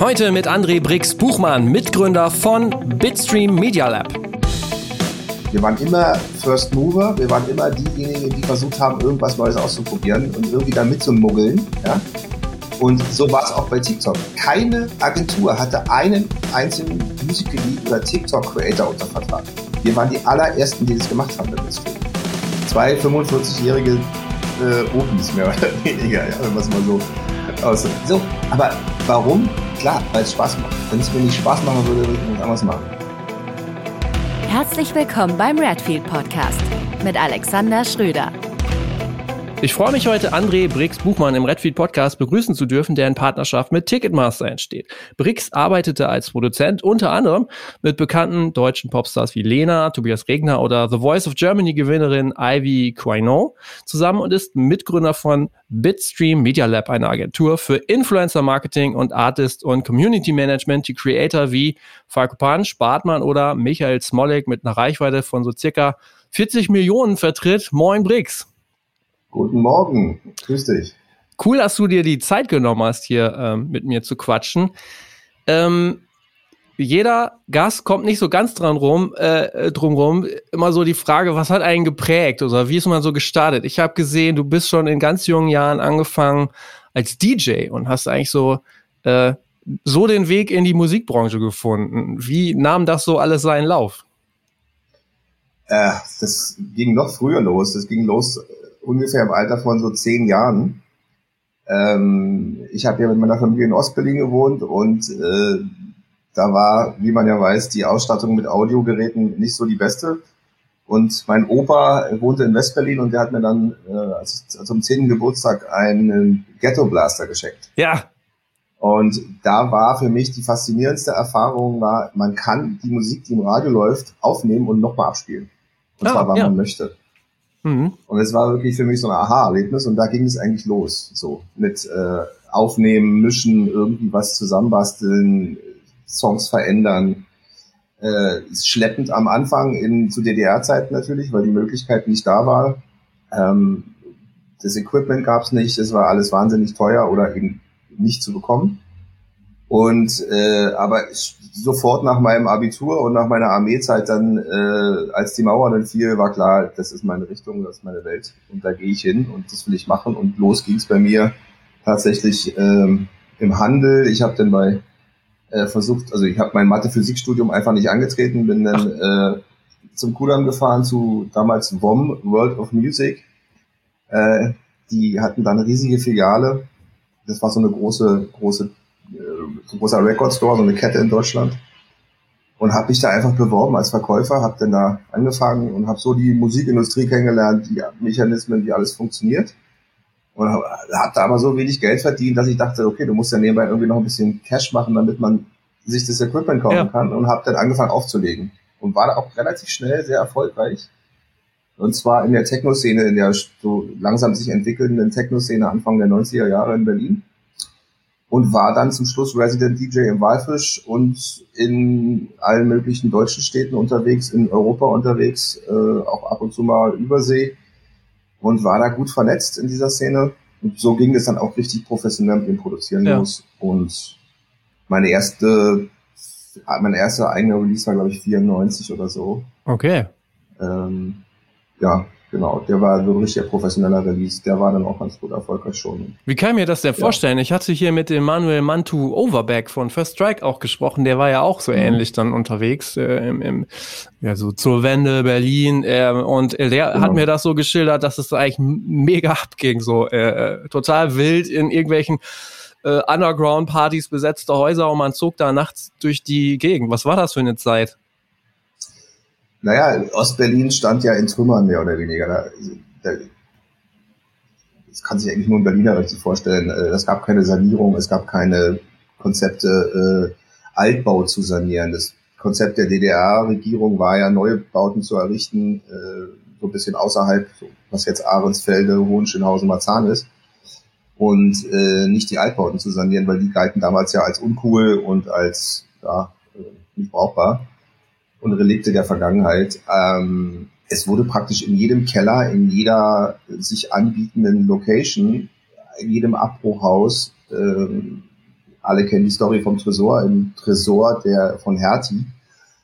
Heute mit André Brix Buchmann, Mitgründer von Bitstream Media Lab. Wir waren immer First Mover, wir waren immer diejenigen, die versucht haben, irgendwas Neues auszuprobieren und irgendwie da mitzumuggeln. Ja? Und so war es auch bei TikTok. Keine Agentur hatte einen einzigen Musical oder TikTok-Creator unter Vertrag. Wir waren die allerersten, die das gemacht haben mit Bitstream. Zwei 45-jährige äh, Opens, mehr oder weniger, ja, wenn man es mal so aussieht. So, aber warum? Klar, weil es Spaß macht. Wenn es mir nicht Spaß machen würde, würde ich was anderes machen. Herzlich willkommen beim Redfield Podcast mit Alexander Schröder. Ich freue mich heute, André Brix Buchmann im Redfeed Podcast begrüßen zu dürfen, der in Partnerschaft mit Ticketmaster entsteht. Brix arbeitete als Produzent unter anderem mit bekannten deutschen Popstars wie Lena, Tobias Regner oder The Voice of Germany Gewinnerin Ivy Quino zusammen und ist Mitgründer von Bitstream Media Lab, eine Agentur für Influencer Marketing und Artist und Community Management, die Creator wie Falco Pansch, Bartmann oder Michael Smolik mit einer Reichweite von so circa 40 Millionen vertritt. Moin Brix. Guten Morgen, grüß dich. Cool, dass du dir die Zeit genommen hast, hier ähm, mit mir zu quatschen. Ähm, jeder Gast kommt nicht so ganz dran rum, äh, drumrum. Immer so die Frage, was hat einen geprägt oder wie ist man so gestartet? Ich habe gesehen, du bist schon in ganz jungen Jahren angefangen als DJ und hast eigentlich so äh, so den Weg in die Musikbranche gefunden. Wie nahm das so alles seinen Lauf? Äh, das ging noch früher los. Das ging los ungefähr im Alter von so zehn Jahren. Ähm, ich habe ja mit meiner Familie in Ostberlin gewohnt und äh, da war, wie man ja weiß, die Ausstattung mit Audiogeräten nicht so die beste. Und mein Opa wohnte in Westberlin und der hat mir dann äh, zum 10. Geburtstag einen Ghetto Blaster geschenkt. Ja. Und da war für mich die faszinierendste Erfahrung, war, man kann die Musik, die im Radio läuft, aufnehmen und nochmal abspielen. Und ah, zwar, wann ja. man möchte. Mhm. Und es war wirklich für mich so ein Aha-Erlebnis und da ging es eigentlich los. So mit äh, Aufnehmen, Mischen, irgendwie was zusammenbasteln, Songs verändern. Äh, schleppend am Anfang in zu DDR-Zeiten natürlich, weil die Möglichkeit nicht da war. Ähm, das Equipment gab es nicht, es war alles wahnsinnig teuer oder eben nicht zu bekommen. Und äh, aber sofort nach meinem Abitur und nach meiner Armeezeit dann, äh, als die Mauer dann fiel, war klar, das ist meine Richtung, das ist meine Welt und da gehe ich hin und das will ich machen. Und los ging es bei mir tatsächlich ähm, im Handel. Ich habe dann bei äh, versucht, also ich habe mein Mathe-Physik-Studium einfach nicht angetreten, bin dann äh, zum Kudamm gefahren zu damals WOM, World of Music. Äh, die hatten da eine riesige Filiale. Das war so eine große, große so ein großer Record Store, so eine Kette in Deutschland. Und habe mich da einfach beworben als Verkäufer, habe dann da angefangen und habe so die Musikindustrie kennengelernt, die Mechanismen, wie alles funktioniert. Und habe hab da aber so wenig Geld verdient, dass ich dachte, okay, du musst ja nebenbei irgendwie noch ein bisschen Cash machen, damit man sich das Equipment kaufen ja. kann und habe dann angefangen aufzulegen. Und war da auch relativ schnell sehr erfolgreich. Und zwar in der Techno-Szene, in der so langsam sich entwickelnden Techno-Szene Anfang der 90er Jahre in Berlin und war dann zum Schluss Resident DJ im Walfisch und in allen möglichen deutschen Städten unterwegs, in Europa unterwegs, äh, auch ab und zu mal Übersee und war da gut vernetzt in dieser Szene. Und so ging es dann auch richtig professionell mit dem Produzieren ja. los. Und meine erste, mein erster eigener Release war, glaube ich, 94 oder so. Okay. Ähm, ja, Genau, der war so ein richtiger professioneller Release. Der war dann auch ganz gut erfolgreich schon. Wie kann ich mir das denn vorstellen? Ich hatte hier mit dem Manuel Mantu Overback von First Strike auch gesprochen. Der war ja auch so mhm. ähnlich dann unterwegs äh, im, im, ja, so zur Wende Berlin. Äh, und der genau. hat mir das so geschildert, dass es eigentlich mega abging. So äh, äh, total wild in irgendwelchen äh, Underground-Partys besetzte Häuser und man zog da nachts durch die Gegend. Was war das für eine Zeit? Naja, Ostberlin stand ja in Trümmern mehr oder weniger. Da, da, das kann sich eigentlich nur ein Berliner richtig vorstellen. Äh, es gab keine Sanierung, es gab keine Konzepte, äh, Altbau zu sanieren. Das Konzept der DDR-Regierung war ja, neue Bauten zu errichten, äh, so ein bisschen außerhalb, was jetzt Ahrensfelde, Hohenschönhausen, Marzahn ist. Und äh, nicht die Altbauten zu sanieren, weil die galten damals ja als uncool und als ja, äh, nicht brauchbar und Relikte der Vergangenheit. Ähm, es wurde praktisch in jedem Keller, in jeder sich anbietenden Location, in jedem Abbruchhaus ähm, alle kennen die Story vom Tresor, im Tresor der von Hertie,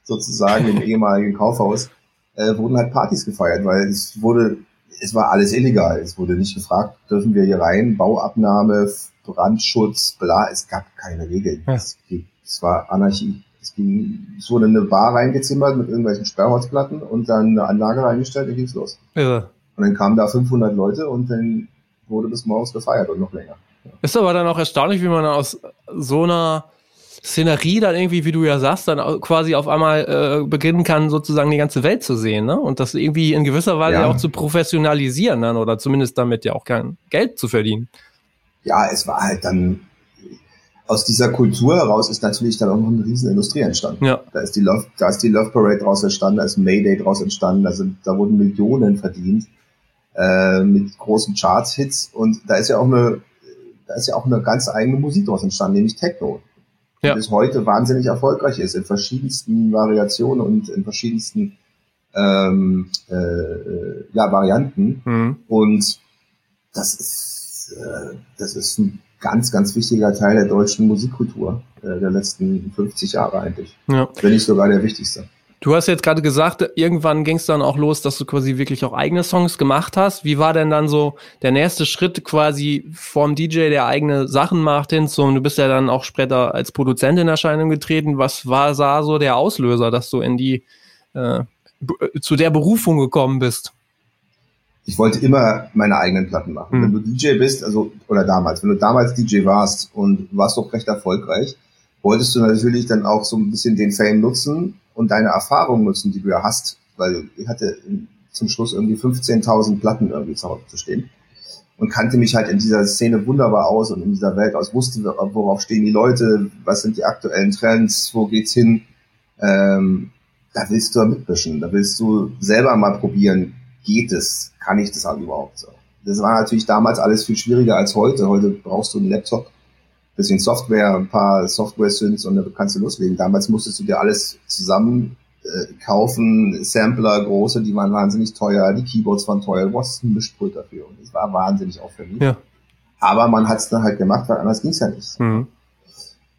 sozusagen im ehemaligen Kaufhaus, äh, wurden halt Partys gefeiert, weil es wurde, es war alles illegal. Es wurde nicht gefragt, dürfen wir hier rein, Bauabnahme, Brandschutz, bla, es gab keine Regeln. Ja. Es, es war Anarchie. Es, ging, es wurde eine Bar reingezimmert mit irgendwelchen Sperrholzplatten und dann eine Anlage reingestellt, dann ging's los. Ja. Und dann kamen da 500 Leute und dann wurde bis morgens gefeiert und noch länger. Ist aber dann auch erstaunlich, wie man aus so einer Szenerie dann irgendwie, wie du ja sagst, dann quasi auf einmal äh, beginnen kann, sozusagen die ganze Welt zu sehen, ne? Und das irgendwie in gewisser Weise ja. auch zu professionalisieren dann oder zumindest damit ja auch kein Geld zu verdienen. Ja, es war halt dann aus dieser Kultur heraus ist natürlich dann auch noch eine riesen Industrie entstanden. Ja. Da ist die Love, da ist die Love Parade draus entstanden, da ist Mayday draus entstanden, da sind, da wurden Millionen verdient äh, mit großen Charts-Hits und da ist ja auch eine, da ist ja auch eine ganz eigene Musik draus entstanden, nämlich Techno. Ja. Die bis heute wahnsinnig erfolgreich ist in verschiedensten Variationen und in verschiedensten ähm, äh, äh ja, Varianten. Mhm. Und das ist, äh, das ist ein ganz, ganz wichtiger Teil der deutschen Musikkultur äh, der letzten 50 Jahre eigentlich. Ja. Wenn nicht sogar der wichtigste. Du hast jetzt gerade gesagt, irgendwann ging es dann auch los, dass du quasi wirklich auch eigene Songs gemacht hast. Wie war denn dann so der nächste Schritt quasi vom DJ, der eigene Sachen macht, hin zu, du bist ja dann auch später als Produzent in Erscheinung getreten. Was war da so der Auslöser, dass du in die, äh, zu der Berufung gekommen bist? Ich wollte immer meine eigenen Platten machen. Mhm. Wenn du DJ bist, also, oder damals, wenn du damals DJ warst und warst doch recht erfolgreich, wolltest du natürlich dann auch so ein bisschen den Fame nutzen und deine Erfahrung nutzen, die du ja hast, weil ich hatte zum Schluss irgendwie 15.000 Platten irgendwie zu Hause zu stehen und kannte mich halt in dieser Szene wunderbar aus und in dieser Welt aus, wusste, worauf stehen die Leute, was sind die aktuellen Trends, wo geht's hin. Ähm, da willst du mitmischen, da willst du selber mal probieren, geht es, kann ich das halt überhaupt so. Das war natürlich damals alles viel schwieriger als heute. Heute brauchst du einen Laptop, bisschen Software, ein paar Software-Synths und dann kannst du loslegen. Damals musstest du dir alles zusammen äh, kaufen, Sampler, große, die waren wahnsinnig teuer, die Keyboards waren teuer, du brauchst ein Mischpult dafür und es war wahnsinnig aufwendig. Ja. Aber man hat es dann halt gemacht, weil anders ging es ja nicht. Mhm.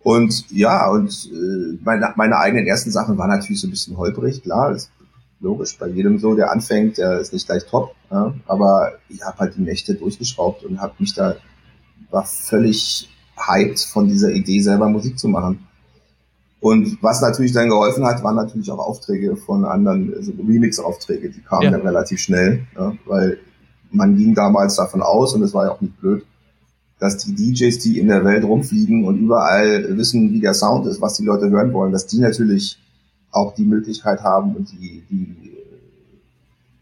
Und ja, und äh, meine, meine eigenen ersten Sachen waren natürlich so ein bisschen holprig, klar. Das logisch, bei jedem so, der anfängt, der ist nicht gleich top. Ja? Aber ich habe halt die Nächte durchgeschraubt und habe mich da, war völlig hyped von dieser Idee, selber Musik zu machen. Und was natürlich dann geholfen hat, waren natürlich auch Aufträge von anderen, also Remix-Aufträge, die kamen ja. dann relativ schnell, ja? weil man ging damals davon aus, und es war ja auch nicht blöd, dass die DJs, die in der Welt rumfliegen und überall wissen, wie der Sound ist, was die Leute hören wollen, dass die natürlich auch die Möglichkeit haben und die, die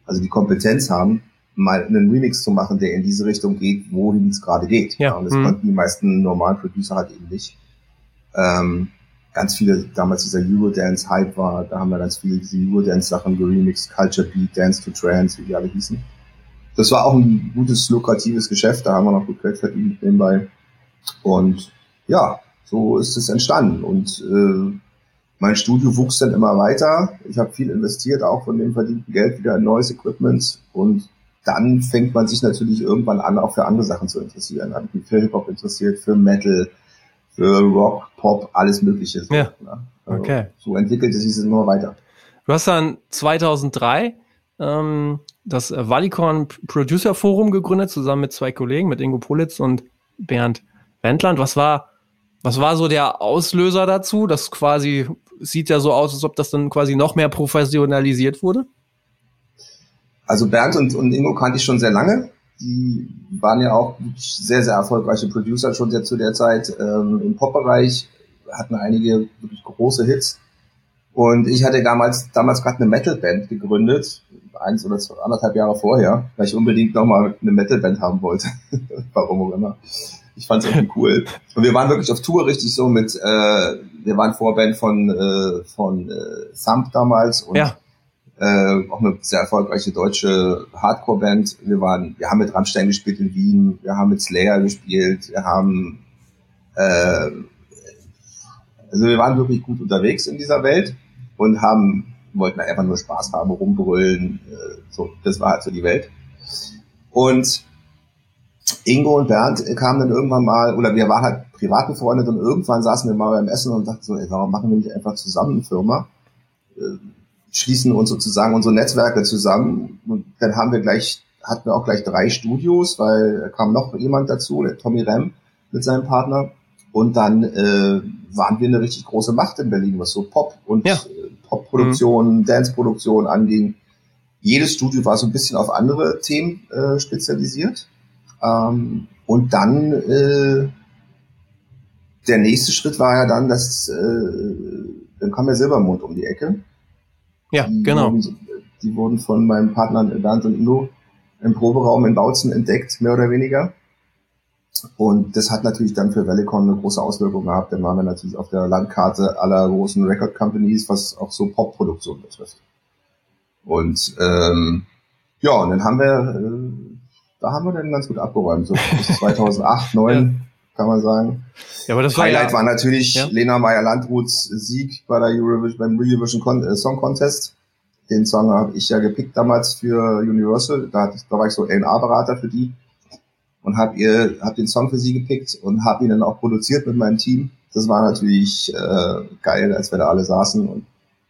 also die Kompetenz haben, mal einen Remix zu machen, der in diese Richtung geht, wohin es gerade geht. Ja. Und das mhm. konnten die meisten normalen Producer halt eben nicht. Ähm, ganz viele, damals dieser Eurodance-Hype war, da haben wir ganz viele diese Eurodance-Sachen geremixed, Culture Beat, Dance to Trance, wie die alle hießen. Das war auch ein gutes, lukratives Geschäft, da haben wir noch gut Geld verdient nebenbei. Und ja, so ist es entstanden. Und äh, mein Studio wuchs dann immer weiter. Ich habe viel investiert, auch von dem verdienten Geld wieder in neues Equipment. Und dann fängt man sich natürlich irgendwann an, auch für andere Sachen zu interessieren. Habe mich für Hip-Hop interessiert, für Metal, für Rock, Pop, alles Mögliche. So, ja. Ne? Also okay. So entwickelte sich es immer weiter. Du hast dann 2003 ähm, das Valicorn Producer Forum gegründet, zusammen mit zwei Kollegen, mit Ingo Politz und Bernd Wendland. Was war, was war so der Auslöser dazu, dass quasi sieht ja so aus, als ob das dann quasi noch mehr professionalisiert wurde. Also Bernd und, und Ingo kannte ich schon sehr lange. Die waren ja auch sehr, sehr erfolgreiche Producer schon sehr zu der Zeit ähm, im Pop-Bereich, hatten einige wirklich große Hits. Und ich hatte damals, damals gerade eine Metal-Band gegründet, eins oder zwei, anderthalb Jahre vorher, weil ich unbedingt nochmal eine Metal-Band haben wollte. Warum auch immer. Ich fand es irgendwie cool. Und wir waren wirklich auf Tour richtig so mit, äh, wir waren Vorband von, äh, von äh, Thump damals und ja. äh, auch eine sehr erfolgreiche deutsche Hardcore-Band. Wir waren, wir haben mit Rammstein gespielt in Wien, wir haben mit Slayer gespielt, wir haben äh, also wir waren wirklich gut unterwegs in dieser Welt und haben, wollten einfach nur Spaß haben, rumbrüllen, äh, so, das war halt so die Welt. Und Ingo und Bernd kamen dann irgendwann mal, oder wir waren halt privat befreundet und irgendwann saßen wir mal beim Essen und dachten so, ey, warum machen wir nicht einfach zusammen eine Firma? Äh, schließen uns sozusagen unsere Netzwerke zusammen und dann haben wir gleich, hatten wir auch gleich drei Studios, weil kam noch jemand dazu, der Tommy Rem mit seinem Partner und dann äh, waren wir eine richtig große Macht in Berlin, was so Pop und ja. Äh, Pop-Produktion, mhm. Dance-Produktion anging. Jedes Studio war so ein bisschen auf andere Themen äh, spezialisiert. Ähm, und dann äh, der nächste Schritt war ja dann, dass äh, dann kam der Silbermond um die Ecke. Ja, die genau. Wurden, die wurden von meinem Partner Bernd und Ingo im Proberaum in Bautzen entdeckt, mehr oder weniger. Und das hat natürlich dann für Velicon eine große Auswirkung gehabt. Dann waren wir natürlich auf der Landkarte aller großen Record Companies, was auch so Pop-Produktion betrifft. Und ähm, ja, und dann haben wir, äh, da haben wir dann ganz gut abgeräumt, so bis 2008, 2009 ja. kann man sagen. Ja, aber das Highlight war, ja, war natürlich ja. Lena Meyer-Landruths Sieg bei der Eurovision, beim Eurovision Con äh, Song Contest. Den Song habe ich ja gepickt damals für Universal. Da, hatte da war ich so A&R-Berater für die und habe ihr hab den Song für sie gepickt und habe ihn dann auch produziert mit meinem Team. Das war natürlich äh, geil, als wir da alle saßen und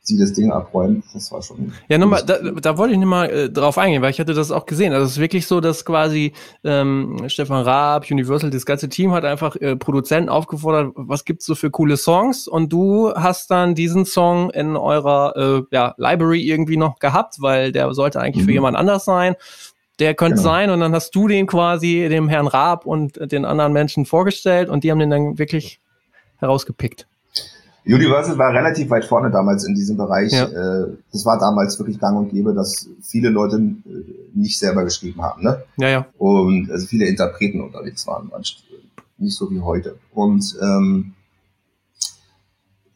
sie das Ding abräumen. Das war schon. Ja, nochmal, da, da wollte ich nochmal äh, drauf eingehen, weil ich hatte das auch gesehen. Also es ist wirklich so, dass quasi ähm, Stefan Raab, Universal, das ganze Team hat einfach äh, Produzenten aufgefordert, was gibt's so für coole Songs? Und du hast dann diesen Song in eurer äh, ja, Library irgendwie noch gehabt, weil der sollte eigentlich mhm. für jemand anders sein der könnte genau. sein und dann hast du den quasi dem Herrn Raab und den anderen Menschen vorgestellt und die haben den dann wirklich herausgepickt. Universal war relativ weit vorne damals in diesem Bereich. Ja. Äh, das war damals wirklich gang und gäbe, dass viele Leute äh, nicht selber geschrieben haben. Ne? Ja, ja. Und also viele Interpreten unterwegs waren, nicht so wie heute. Und ähm,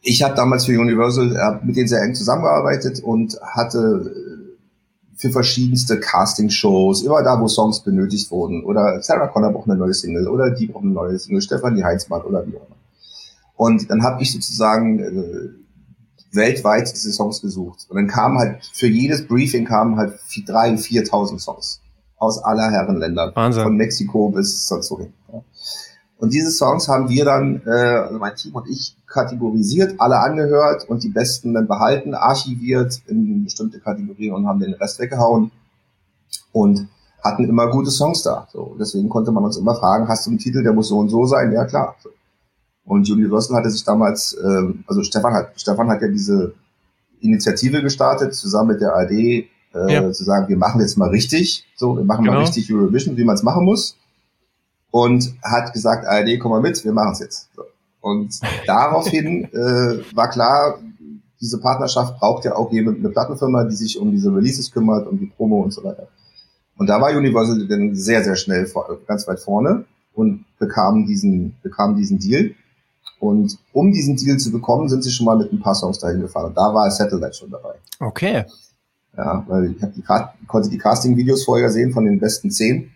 ich habe damals für Universal mit denen sehr eng zusammengearbeitet und hatte für verschiedenste Casting-Shows, immer da, wo Songs benötigt wurden. Oder Sarah Connor braucht eine neue Single oder die braucht eine neue Single, Stefanie Heinzmann oder wie auch immer. Und dann habe ich sozusagen äh, weltweit diese Songs gesucht. Und dann kamen halt, für jedes Briefing kamen halt drei, viertausend Songs aus aller Herrenländer. Wahnsinn. Von Mexiko bis sonst wohin. Ja. Und diese Songs haben wir dann, äh, also mein Team und ich, kategorisiert, alle angehört und die besten dann behalten, archiviert in bestimmte Kategorien und haben den Rest weggehauen und hatten immer gute Songs da. So, deswegen konnte man uns immer fragen, hast du einen Titel, der muss so und so sein? Ja, klar. So. Und Universal hatte sich damals, äh, also Stefan hat, Stefan hat ja diese Initiative gestartet, zusammen mit der ARD, äh, ja. zu sagen, wir machen jetzt mal richtig, so, wir machen genau. mal richtig Eurovision, wie man es machen muss und hat gesagt, ARD, komm mal mit, wir machen es jetzt. So. Und daraufhin äh, war klar, diese Partnerschaft braucht ja auch jemand, eine Plattenfirma, die sich um diese Releases kümmert, um die Promo und so weiter. Und da war Universal dann sehr, sehr schnell vor, ganz weit vorne und bekam diesen, bekam diesen Deal. Und um diesen Deal zu bekommen, sind sie schon mal mit ein paar Songs dahin gefahren. Und da war Satellite schon dabei. Okay. Ja, weil ich hab die, konnte die Casting-Videos vorher sehen von den besten zehn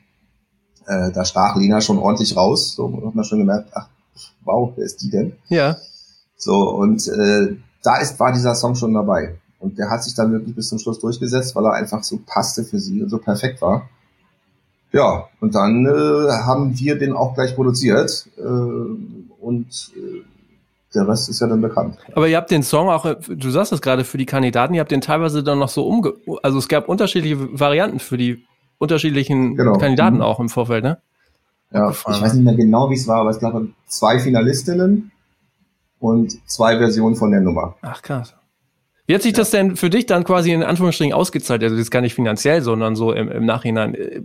äh, da stach Lena schon ordentlich raus. So hat man schon gemerkt, ach, wow, wer ist die denn? Ja. So, und äh, da ist, war dieser Song schon dabei. Und der hat sich dann wirklich bis zum Schluss durchgesetzt, weil er einfach so passte für sie und so perfekt war. Ja, und dann äh, haben wir den auch gleich produziert. Äh, und äh, der Rest ist ja dann bekannt. Aber ihr habt den Song auch, du sagst es gerade für die Kandidaten, ihr habt den teilweise dann noch so umge... Also es gab unterschiedliche Varianten für die unterschiedlichen genau. Kandidaten mhm. auch im Vorfeld, ne? Ja, ich weiß nicht mehr genau, wie es war, aber es gab zwei Finalistinnen und zwei Versionen von der Nummer. Ach krass. Wie hat sich ja. das denn für dich dann quasi in Anführungsstrichen ausgezahlt? Also jetzt gar nicht finanziell, sondern so im, im, Nachhinein. Äh,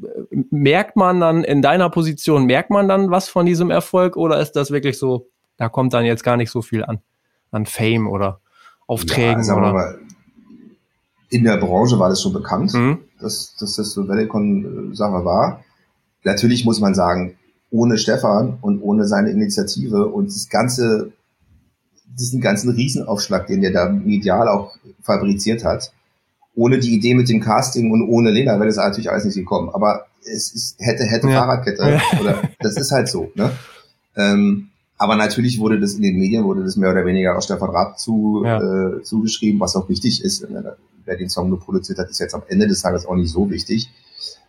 merkt man dann in deiner Position, merkt man dann was von diesem Erfolg oder ist das wirklich so, da kommt dann jetzt gar nicht so viel an, an Fame oder Aufträgen? Ja, oder? Mal, in der Branche war das schon bekannt, mhm. dass, dass das so Velecon-Sache war. Natürlich muss man sagen, ohne Stefan und ohne seine Initiative und das ganze, diesen ganzen Riesenaufschlag, den der da medial auch fabriziert hat, ohne die Idee mit dem Casting und ohne Lena wäre das natürlich alles nicht gekommen. Aber es ist, hätte, hätte ja. Fahrradkette. Oder, das ist halt so, ne? Ähm, aber natürlich wurde das in den Medien, wurde das mehr oder weniger auch Stefan Raab zu, ja. äh, zugeschrieben, was auch wichtig ist. Wer den Song nur produziert hat, ist jetzt am Ende des Tages auch nicht so wichtig.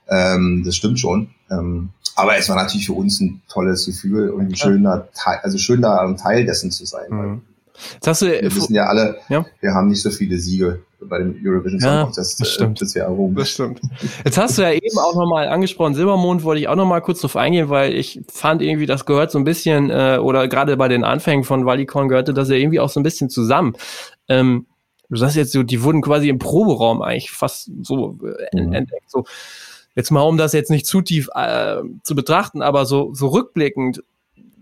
Ähm, das stimmt schon. Ähm, Aber es war natürlich für uns ein tolles Gefühl und ein schöner Teil, also schön da ein Teil dessen zu sein. Mhm. Jetzt hast du, wir wissen ja alle, ja? wir haben nicht so viele Siege bei dem Eurovision Song ja, Contest das äh, stimmt. bisher erhoben. Das stimmt. Jetzt hast du ja eben auch nochmal angesprochen, Silbermond wollte ich auch nochmal kurz drauf eingehen, weil ich fand irgendwie, das gehört so ein bisschen, äh, oder gerade bei den Anfängen von Valicon gehörte das ja irgendwie auch so ein bisschen zusammen. Ähm, du sagst jetzt so, die wurden quasi im Proberaum eigentlich fast so äh, mhm. entdeckt. So, jetzt mal, um das jetzt nicht zu tief äh, zu betrachten, aber so, so rückblickend,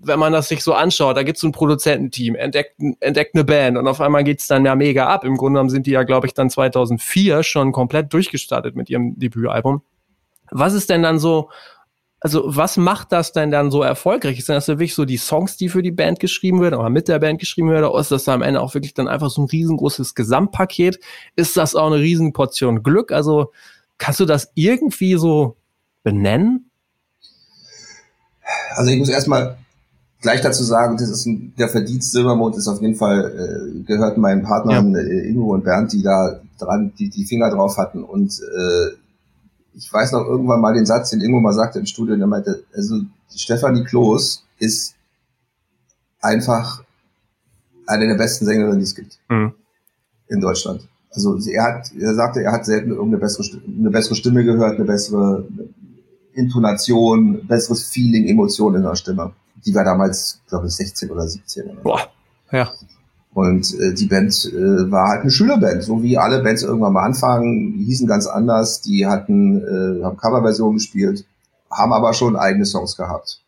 wenn man das sich so anschaut, da gibt's ein Produzententeam, entdeckt, entdeckt eine Band und auf einmal geht's dann ja mega ab. Im Grunde genommen sind die ja, glaube ich, dann 2004 schon komplett durchgestartet mit ihrem Debütalbum. Was ist denn dann so, also was macht das denn dann so erfolgreich? Ist das wirklich so die Songs, die für die Band geschrieben werden oder mit der Band geschrieben werden? Oder ist das am Ende auch wirklich dann einfach so ein riesengroßes Gesamtpaket? Ist das auch eine Riesenportion Glück? Also kannst du das irgendwie so benennen? Also ich muss erstmal gleich dazu sagen, das ist ein, der Verdienst Silbermond ist auf jeden Fall, äh, gehört meinen Partnern ja. äh, Ingo und Bernd, die da dran, die die Finger drauf hatten. Und äh, ich weiß noch irgendwann mal den Satz, den Ingo mal sagte im Studio, der meinte, also Stefanie Kloß ist einfach eine der besten Sängerinnen, die es gibt mhm. in Deutschland. Also er hat, er sagte, er hat selten irgendeine bessere, eine bessere Stimme gehört, eine bessere Intonation, besseres Feeling, Emotion in der Stimme die war damals, glaube ich, 16 oder 17. Oder Boah, ja. Und äh, die Band äh, war halt eine Schülerband, so wie alle Bands irgendwann mal anfangen. Die hießen ganz anders, die hatten, äh, haben Coverversionen gespielt, haben aber schon eigene Songs gehabt.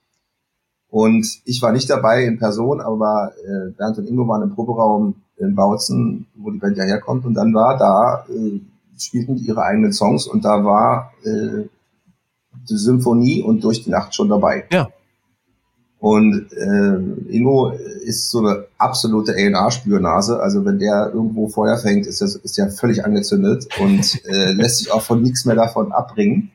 Und ich war nicht dabei in Person, aber äh, Bernd und Ingo waren im Proberaum in Bautzen, wo die Band ja herkommt. Und dann war da, äh, spielten die ihre eigenen Songs und da war äh, die Symphonie und durch die Nacht schon dabei. Ja. Und äh, Ingo ist so eine absolute A&R-Spürnase. Also wenn der irgendwo Feuer fängt, ist, das, ist der völlig angezündet und äh, lässt sich auch von nichts mehr davon abbringen.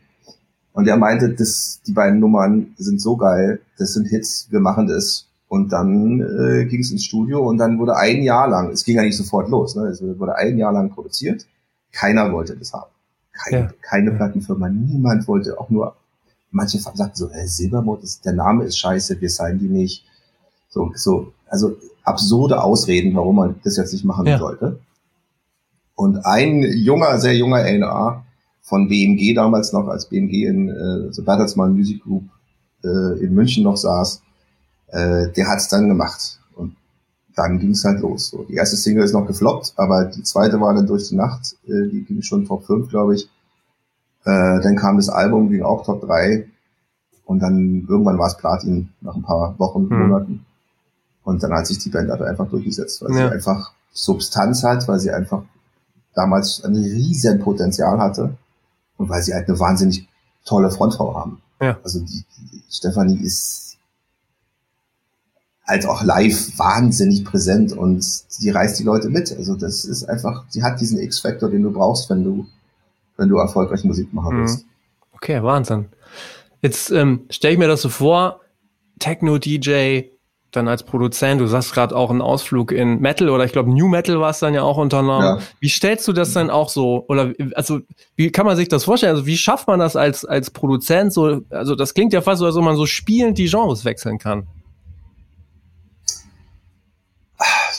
Und er meinte, das, die beiden Nummern sind so geil, das sind Hits, wir machen das. Und dann äh, ging es ins Studio und dann wurde ein Jahr lang, es ging ja nicht sofort los, ne? es wurde ein Jahr lang produziert. Keiner wollte das haben. Keine, ja. keine Plattenfirma, niemand wollte auch nur manche sagten so, äh, Silbermond, ist, der Name ist scheiße, wir sein die nicht. So, so, also absurde Ausreden, warum man das jetzt nicht machen ja. sollte. Und ein junger, sehr junger A&R von BMG damals noch, als BMG in äh, so Bertelsmann Music Group äh, in München noch saß, äh, der hat es dann gemacht. Und dann ging es halt los. So, die erste Single ist noch gefloppt, aber die zweite war dann durch die Nacht, äh, die ging schon Top 5, glaube ich. Äh, dann kam das Album, ging auch Top 3. Und dann irgendwann war es Platin nach ein paar Wochen, hm. Monaten. Und dann hat sich die Band einfach durchgesetzt, weil ja. sie einfach Substanz hat, weil sie einfach damals ein riesen Potenzial hatte und weil sie halt eine wahnsinnig tolle Frontfrau haben. Ja. Also die, die Stefanie ist halt auch live wahnsinnig präsent und die reißt die Leute mit. Also das ist einfach, sie hat diesen X-Faktor, den du brauchst, wenn du wenn du erfolgreich Musik machen mhm. willst. Okay, Wahnsinn. Jetzt ähm, stelle ich mir das so vor, Techno-DJ, dann als Produzent, du sagst gerade auch einen Ausflug in Metal oder ich glaube New Metal war es dann ja auch unternommen. Ja. Wie stellst du das dann auch so oder also wie kann man sich das vorstellen? Also wie schafft man das als als Produzent so? Also das klingt ja fast so, als ob man so spielend die Genres wechseln kann.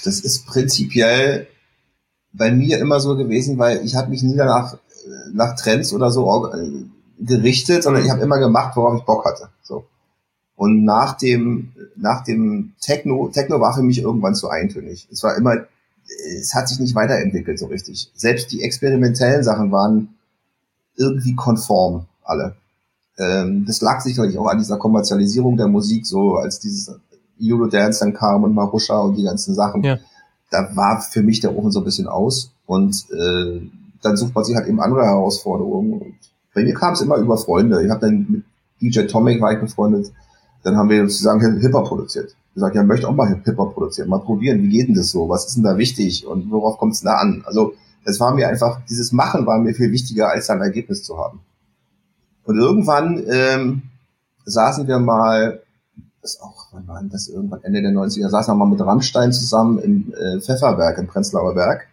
Das ist prinzipiell bei mir immer so gewesen, weil ich habe mich nie danach nach Trends oder so äh, gerichtet, sondern ich habe immer gemacht, worauf ich Bock hatte. So. Und nach dem, nach dem Techno, Techno war für mich irgendwann zu eintönig. Es war immer, es hat sich nicht weiterentwickelt so richtig. Selbst die experimentellen Sachen waren irgendwie konform, alle. Ähm, das lag sicherlich auch an dieser Kommerzialisierung der Musik, so als dieses Eurodance dann kam und Marusha und die ganzen Sachen. Ja. Da war für mich der Ofen so ein bisschen aus und äh, dann sucht man sich halt eben andere Herausforderungen. Und bei mir kam es immer über Freunde. Ich habe dann mit DJ Tomic war ich befreundet. Dann haben wir sozusagen Hip-Hop produziert. Ich gesagt, ja, möchte auch mal Hip-Hop produzieren, mal probieren, wie geht denn das so? Was ist denn da wichtig und worauf kommt es da an? Also es war mir einfach, dieses Machen war mir viel wichtiger, als ein Ergebnis zu haben. Und irgendwann ähm, saßen wir mal, das auch, wann war das irgendwann, Ende der 90er, saßen wir mal mit Rammstein zusammen im äh, Pfefferberg, im Prenzlauer Berg.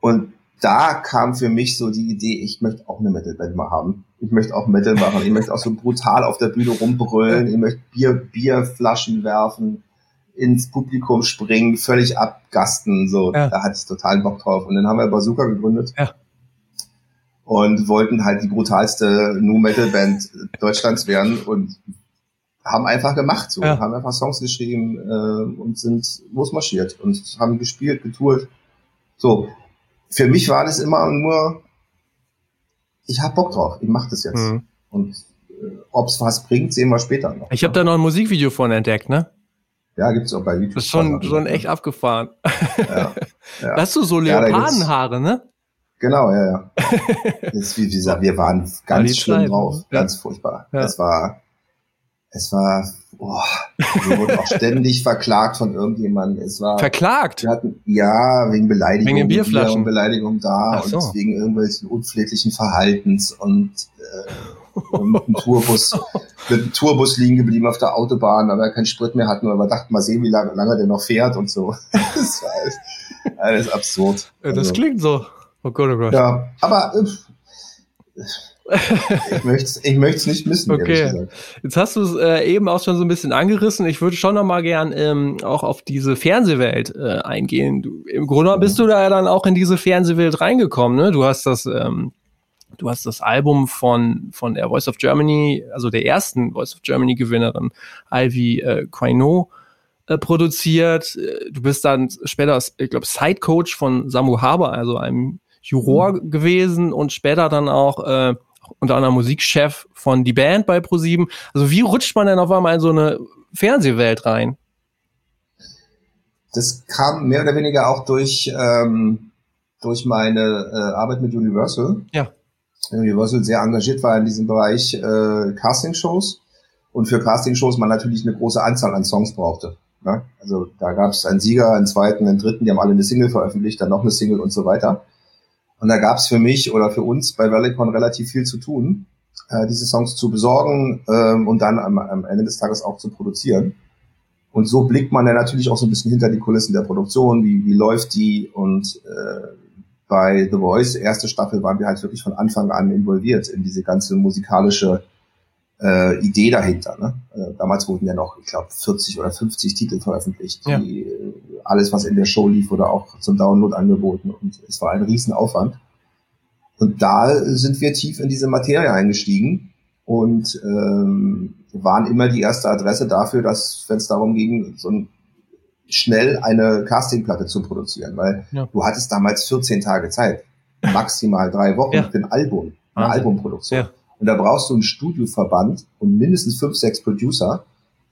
Und da kam für mich so die Idee, ich möchte auch eine Metalband mal haben. Ich möchte auch Metal machen. Ich möchte auch so brutal auf der Bühne rumbrüllen. Ich möchte Bier, Bierflaschen werfen, ins Publikum springen, völlig abgasten. So, ja. da hatte ich total Bock drauf. Und dann haben wir Bazooka gegründet. Ja. Und wollten halt die brutalste Nu Metal Band Deutschlands werden und haben einfach gemacht, so, ja. haben einfach Songs geschrieben äh, und sind losmarschiert und haben gespielt, getourt. So, für mich war das immer nur, ich hab Bock drauf, ich mach das jetzt. Mhm. Und äh, ob es was bringt, sehen wir später noch. Ich habe da noch ein Musikvideo von entdeckt, ne? Ja, gibt's auch bei YouTube. Das ist schon, schon echt abgefahren. Ja, ja. Hast du so Leopardenhaare, ja, ne? Genau, ja, ja. Das, wie gesagt, wir waren ganz schlimm Zeit, drauf, ganz furchtbar. Das war, es war, boah, wir wurden auch ständig verklagt von irgendjemandem. Es war verklagt. Wir hatten ja wegen Beleidigung, wegen Bierflaschen, Beleidigung da so. und wegen irgendwelchen unpfleglichen Verhaltens und äh, mit einem Tourbus, mit einem Tourbus liegen geblieben auf der Autobahn, aber keinen Sprit mehr hatten, aber wir dachten mal sehen, wie lange, lange der noch fährt und so. das war alles, alles absurd. Das also, klingt so. Oh Gott, oh Gott. Ja, aber äh, ich möchte es nicht missen. Okay. Jetzt hast du es äh, eben auch schon so ein bisschen angerissen. Ich würde schon noch mal gern ähm, auch auf diese Fernsehwelt äh, eingehen. Du, Im Grunde mhm. bist du da ja dann auch in diese Fernsehwelt reingekommen. Ne? Du hast das, ähm, du hast das Album von von der Voice of Germany, also der ersten Voice of Germany Gewinnerin, Ivy äh, Quaino, äh, produziert. Du bist dann später, ich glaube, Sidecoach von Samu Haber, also einem Juror mhm. gewesen und später dann auch äh, unter anderem Musikchef von die Band bei ProSieben. Also wie rutscht man denn auf einmal in so eine Fernsehwelt rein? Das kam mehr oder weniger auch durch, ähm, durch meine äh, Arbeit mit Universal. Ja. Universal sehr engagiert war in diesem Bereich äh, Castingshows und für Castingshows man natürlich eine große Anzahl an Songs brauchte. Ne? Also da gab es einen Sieger, einen zweiten, einen dritten, die haben alle eine Single veröffentlicht, dann noch eine Single und so weiter. Und da gab es für mich oder für uns bei Valleycon relativ viel zu tun, äh, diese Songs zu besorgen ähm, und dann am, am Ende des Tages auch zu produzieren. Und so blickt man dann natürlich auch so ein bisschen hinter die Kulissen der Produktion, wie, wie läuft die. Und äh, bei The Voice, erste Staffel, waren wir halt wirklich von Anfang an involviert in diese ganze musikalische äh, Idee dahinter. Ne? Äh, damals wurden ja noch, ich glaube, 40 oder 50 Titel veröffentlicht. Ja. Die, äh, alles, was in der Show lief, wurde auch zum Download angeboten und es war ein Riesenaufwand. Und da sind wir tief in diese Materie eingestiegen und ähm, waren immer die erste Adresse dafür, dass, wenn es darum ging, so ein, schnell eine Castingplatte zu produzieren, weil ja. du hattest damals 14 Tage Zeit, maximal drei Wochen ja. für ein Album, eine Wahnsinn. Albumproduktion. Ja. Und da brauchst du einen Studioverband und mindestens fünf, sechs Producer,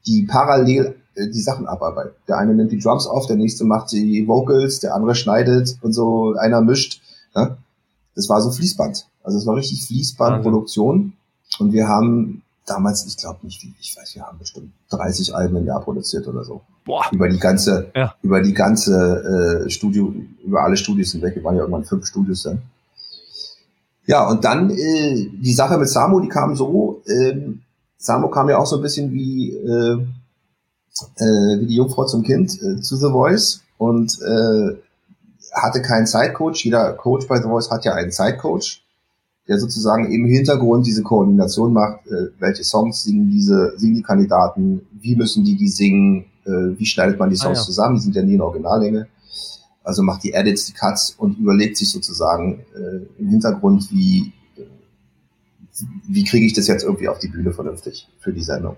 die parallel äh, die Sachen abarbeiten. Der eine nimmt die Drums auf, der nächste macht die Vocals, der andere schneidet und so, einer mischt. Ja? Das war so Fließband. Also es war richtig Fließbandproduktion. Und wir haben damals, ich glaube nicht, wie ich weiß, wir haben bestimmt 30 Alben im Jahr produziert oder so. Boah. Über die ganze, ja. über die ganze äh, Studio, über alle Studios hinweg. Wir waren ja irgendwann fünf Studios dann. Ja, und dann äh, die Sache mit Samu, die kam so, äh, Samu kam ja auch so ein bisschen wie, äh, äh, wie die Jungfrau zum Kind äh, zu The Voice und äh, hatte keinen Sidecoach. Jeder Coach bei The Voice hat ja einen Sidecoach, der sozusagen im Hintergrund diese Koordination macht, äh, welche Songs singen diese, singen die Kandidaten, wie müssen die die singen, äh, wie schneidet man die Songs ah, ja. zusammen, die sind ja nie in Originallänge also macht die Edits, die Cuts und überlegt sich sozusagen äh, im Hintergrund, wie, wie kriege ich das jetzt irgendwie auf die Bühne vernünftig für die Sendung.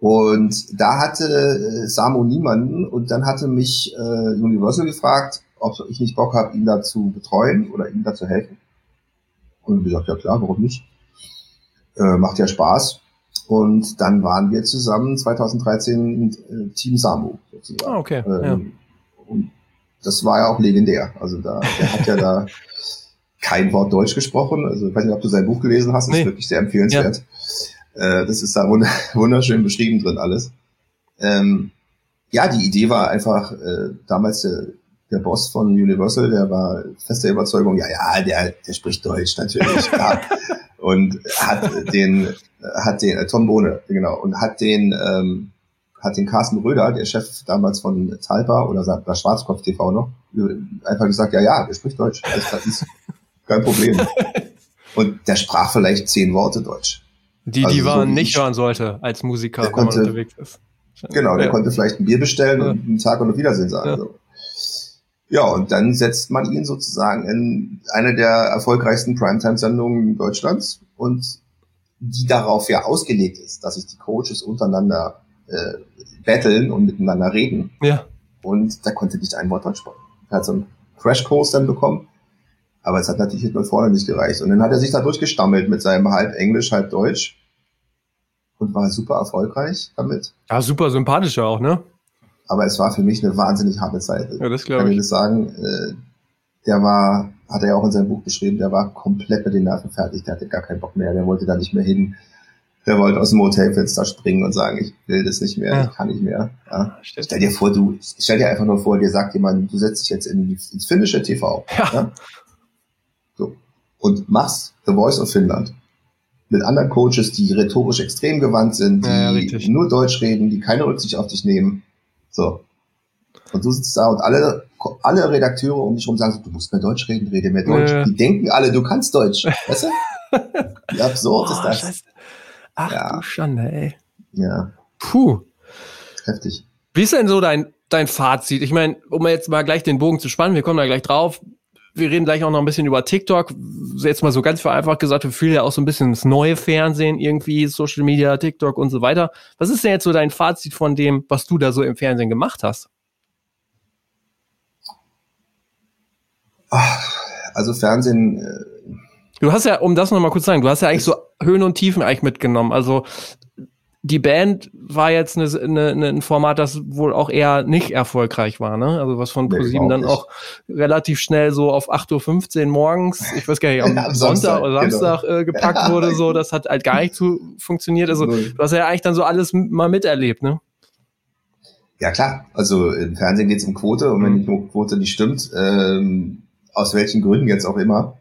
Und da hatte äh, Samu niemanden und dann hatte mich äh, Universal gefragt, ob ich nicht Bock habe, ihn da zu betreuen oder ihm da zu helfen. Und gesagt, ja klar, warum nicht? Äh, macht ja Spaß. Und dann waren wir zusammen 2013 äh, Team Samu sozusagen. Ah, okay. Ähm, ja. Und das war ja auch legendär. Also da, der hat ja da kein Wort Deutsch gesprochen. Also ich weiß nicht, ob du sein Buch gelesen hast, das nee. ist wirklich sehr empfehlenswert. Ja. Äh, das ist da wunderschön beschrieben drin alles. Ähm, ja, die Idee war einfach, äh, damals der, der Boss von Universal, der war fester Überzeugung, ja, ja, der, der spricht Deutsch natürlich, klar. und hat den, hat den, äh, Tom Bohne, genau, und hat den, ähm, hat den Carsten Röder, der Chef damals von Talpa oder bei Schwarzkopf TV noch, einfach gesagt, ja, ja, der spricht Deutsch. Das ist kein Problem. Und der sprach vielleicht zehn Worte Deutsch. Die, also die man so nicht hören sollte als Musiker, wenn konnte, man unterwegs ist. Genau, der ja. konnte vielleicht ein Bier bestellen ja. und einen Tag und auf Wiedersehen sagen. Ja. So. ja, und dann setzt man ihn sozusagen in eine der erfolgreichsten Primetime-Sendungen Deutschlands und die darauf ja ausgelegt ist, dass sich die Coaches untereinander äh, battlen und miteinander reden. Ja. Und da konnte nicht ein Wort Deutsch sprechen. Er hat so einen Crashkurs dann bekommen, aber es hat natürlich hinten vorne nicht gereicht. Und dann hat er sich da durchgestammelt mit seinem halb Englisch, halb Deutsch und war super erfolgreich damit. Ja, super sympathischer auch, ne? Aber es war für mich eine wahnsinnig harte Zeit. Ja, das glaube ich. Kann ich das sagen, äh, der war, hat er ja auch in seinem Buch beschrieben, der war komplett mit den Nerven fertig, der hatte gar keinen Bock mehr, der wollte da nicht mehr hin. Der wollte aus dem Hotelfenster springen und sagen, ich will das nicht mehr, ja. ich kann nicht mehr. Ja. Stell dir vor, du, stell dir einfach nur vor, dir sagt jemand, du setzt dich jetzt in, ins finnische TV. Ja. ja? So. Und machst The Voice of Finland mit anderen Coaches, die rhetorisch extrem gewandt sind, die nur Deutsch reden, die keine Rücksicht auf dich nehmen. So. Und du sitzt da und alle, alle Redakteure um dich herum sagen du musst mehr Deutsch reden, rede mehr Deutsch. Die denken alle, du kannst Deutsch. Weißt du? Wie absurd oh, ist das? Scheiße. Ach ja. du Schande, ey. Ja. Puh. Heftig. Wie ist denn so dein, dein Fazit? Ich meine, um jetzt mal gleich den Bogen zu spannen, wir kommen da gleich drauf. Wir reden gleich auch noch ein bisschen über TikTok. Jetzt mal so ganz vereinfacht gesagt, wir fühlen ja auch so ein bisschen das neue Fernsehen irgendwie, Social Media, TikTok und so weiter. Was ist denn jetzt so dein Fazit von dem, was du da so im Fernsehen gemacht hast? Also Fernsehen. Äh du hast ja, um das nochmal kurz zu sagen, du hast ja eigentlich so Höhen und Tiefen eigentlich mitgenommen. Also die Band war jetzt eine, eine, ein Format, das wohl auch eher nicht erfolgreich war, ne? Also was von ProSieben dann auch relativ schnell so auf 8.15 Uhr morgens, ich weiß gar nicht, am, am Sonntag, oder genau. Samstag genau. äh, gepackt wurde, so, das hat halt gar nicht zu funktioniert. Also du hast ja eigentlich dann so alles mal miterlebt, ne? Ja klar, also im Fernsehen geht es um Quote und wenn mhm. die Quote nicht stimmt, ähm, aus welchen Gründen jetzt auch immer,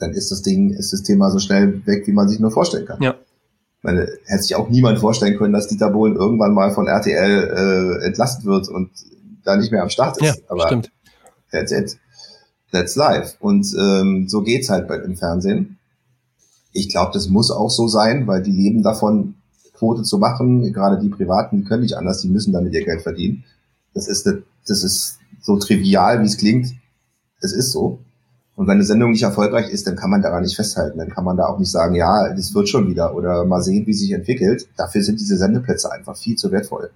dann ist das Ding, ist das Thema so schnell weg, wie man sich nur vorstellen kann. Ja meine, hätte sich auch niemand vorstellen können, dass Dieter Bohlen irgendwann mal von RTL äh, entlassen wird und da nicht mehr am Start ist. Ja, Aber stimmt. That's it. That's life. Und ähm, so geht's halt bei, im Fernsehen. Ich glaube, das muss auch so sein, weil die leben davon, Quote zu machen. Gerade die Privaten, die können nicht anders, die müssen damit ihr Geld verdienen. Das ist, das ist so trivial, wie es klingt. Es ist so. Und wenn eine Sendung nicht erfolgreich ist, dann kann man daran nicht festhalten. Dann kann man da auch nicht sagen, ja, das wird schon wieder oder mal sehen, wie sich entwickelt. Dafür sind diese Sendeplätze einfach viel zu wertvoll.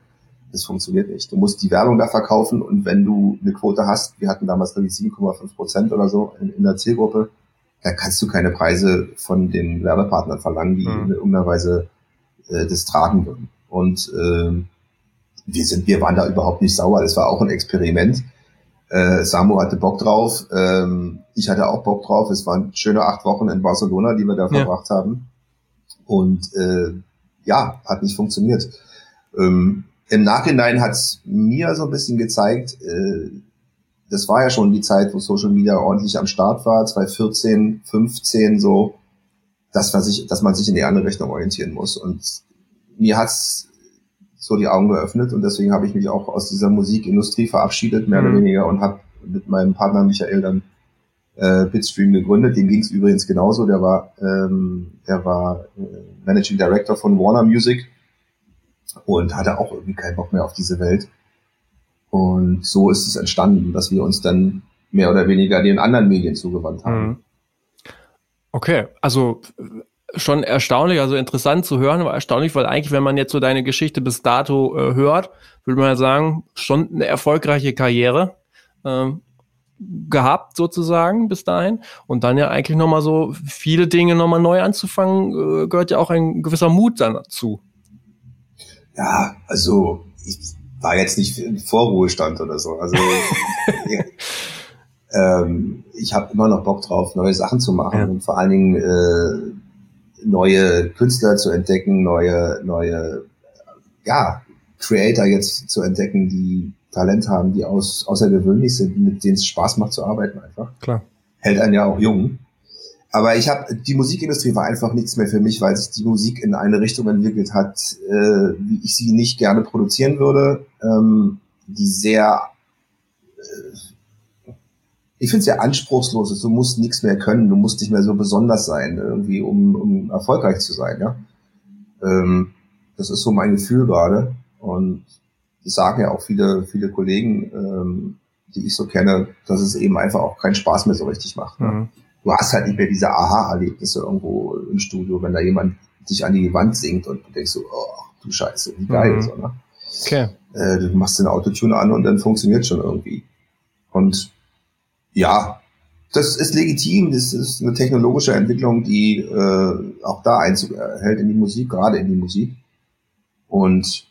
Das funktioniert nicht. Du musst die Werbung da verkaufen und wenn du eine Quote hast, wir hatten damals glaube ich 7,5 Prozent oder so in, in, der Zielgruppe, da kannst du keine Preise von den Werbepartnern verlangen, die mhm. in irgendeiner Weise äh, das tragen würden. Und äh, wir sind, wir waren da überhaupt nicht sauer. Das war auch ein Experiment äh, Samu hatte Bock drauf. Ähm, ich hatte auch Bock drauf. Es waren schöne acht Wochen in Barcelona, die wir da ja. verbracht haben. Und äh, ja, hat nicht funktioniert. Ähm, Im Nachhinein hat es mir so ein bisschen gezeigt, äh, das war ja schon die Zeit, wo Social Media ordentlich am Start war, 2014, 15 so, dass man sich, dass man sich in die andere Richtung orientieren muss. Und mir hat's so die Augen geöffnet und deswegen habe ich mich auch aus dieser Musikindustrie verabschiedet, mehr mhm. oder weniger, und habe mit meinem Partner Michael dann äh, Bitstream gegründet. Dem ging es übrigens genauso. Der war, ähm, der war äh, Managing Director von Warner Music und hatte auch irgendwie keinen Bock mehr auf diese Welt. Und so ist es entstanden, dass wir uns dann mehr oder weniger den anderen Medien zugewandt haben. Mhm. Okay, also schon erstaunlich, also interessant zu hören, aber erstaunlich, weil eigentlich, wenn man jetzt so deine Geschichte bis dato äh, hört, würde man ja sagen, schon eine erfolgreiche Karriere ähm, gehabt sozusagen bis dahin und dann ja eigentlich nochmal so viele Dinge nochmal neu anzufangen, äh, gehört ja auch ein gewisser Mut dann dazu. Ja, also ich war jetzt nicht im Vorruhestand oder so, also ähm, ich habe immer noch Bock drauf, neue Sachen zu machen ja. und vor allen Dingen äh, neue Künstler zu entdecken, neue, neue, ja, Creator jetzt zu entdecken, die Talent haben, die aus, außergewöhnlich sind, mit denen es Spaß macht zu arbeiten einfach. Klar. Hält einen ja auch jung. Aber ich habe die Musikindustrie war einfach nichts mehr für mich, weil sich die Musik in eine Richtung entwickelt hat, äh, wie ich sie nicht gerne produzieren würde, ähm, die sehr ich finde es ja anspruchslos. Du musst nichts mehr können, du musst nicht mehr so besonders sein, irgendwie, um, um erfolgreich zu sein, ja. Ähm, das ist so mein Gefühl gerade. Und das sagen ja auch viele, viele Kollegen, ähm, die ich so kenne, dass es eben einfach auch keinen Spaß mehr so richtig macht. Ne? Mhm. Du hast halt nicht mehr diese Aha-Erlebnisse irgendwo im Studio, wenn da jemand dich an die Wand singt und du denkst so, oh, du Scheiße, wie geil. Mhm. So, ne? Okay. Äh, du machst den Autotune an und dann funktioniert schon irgendwie. Und ja, das ist legitim, das ist eine technologische Entwicklung, die äh, auch da Einzug erhält in die Musik, gerade in die Musik. Und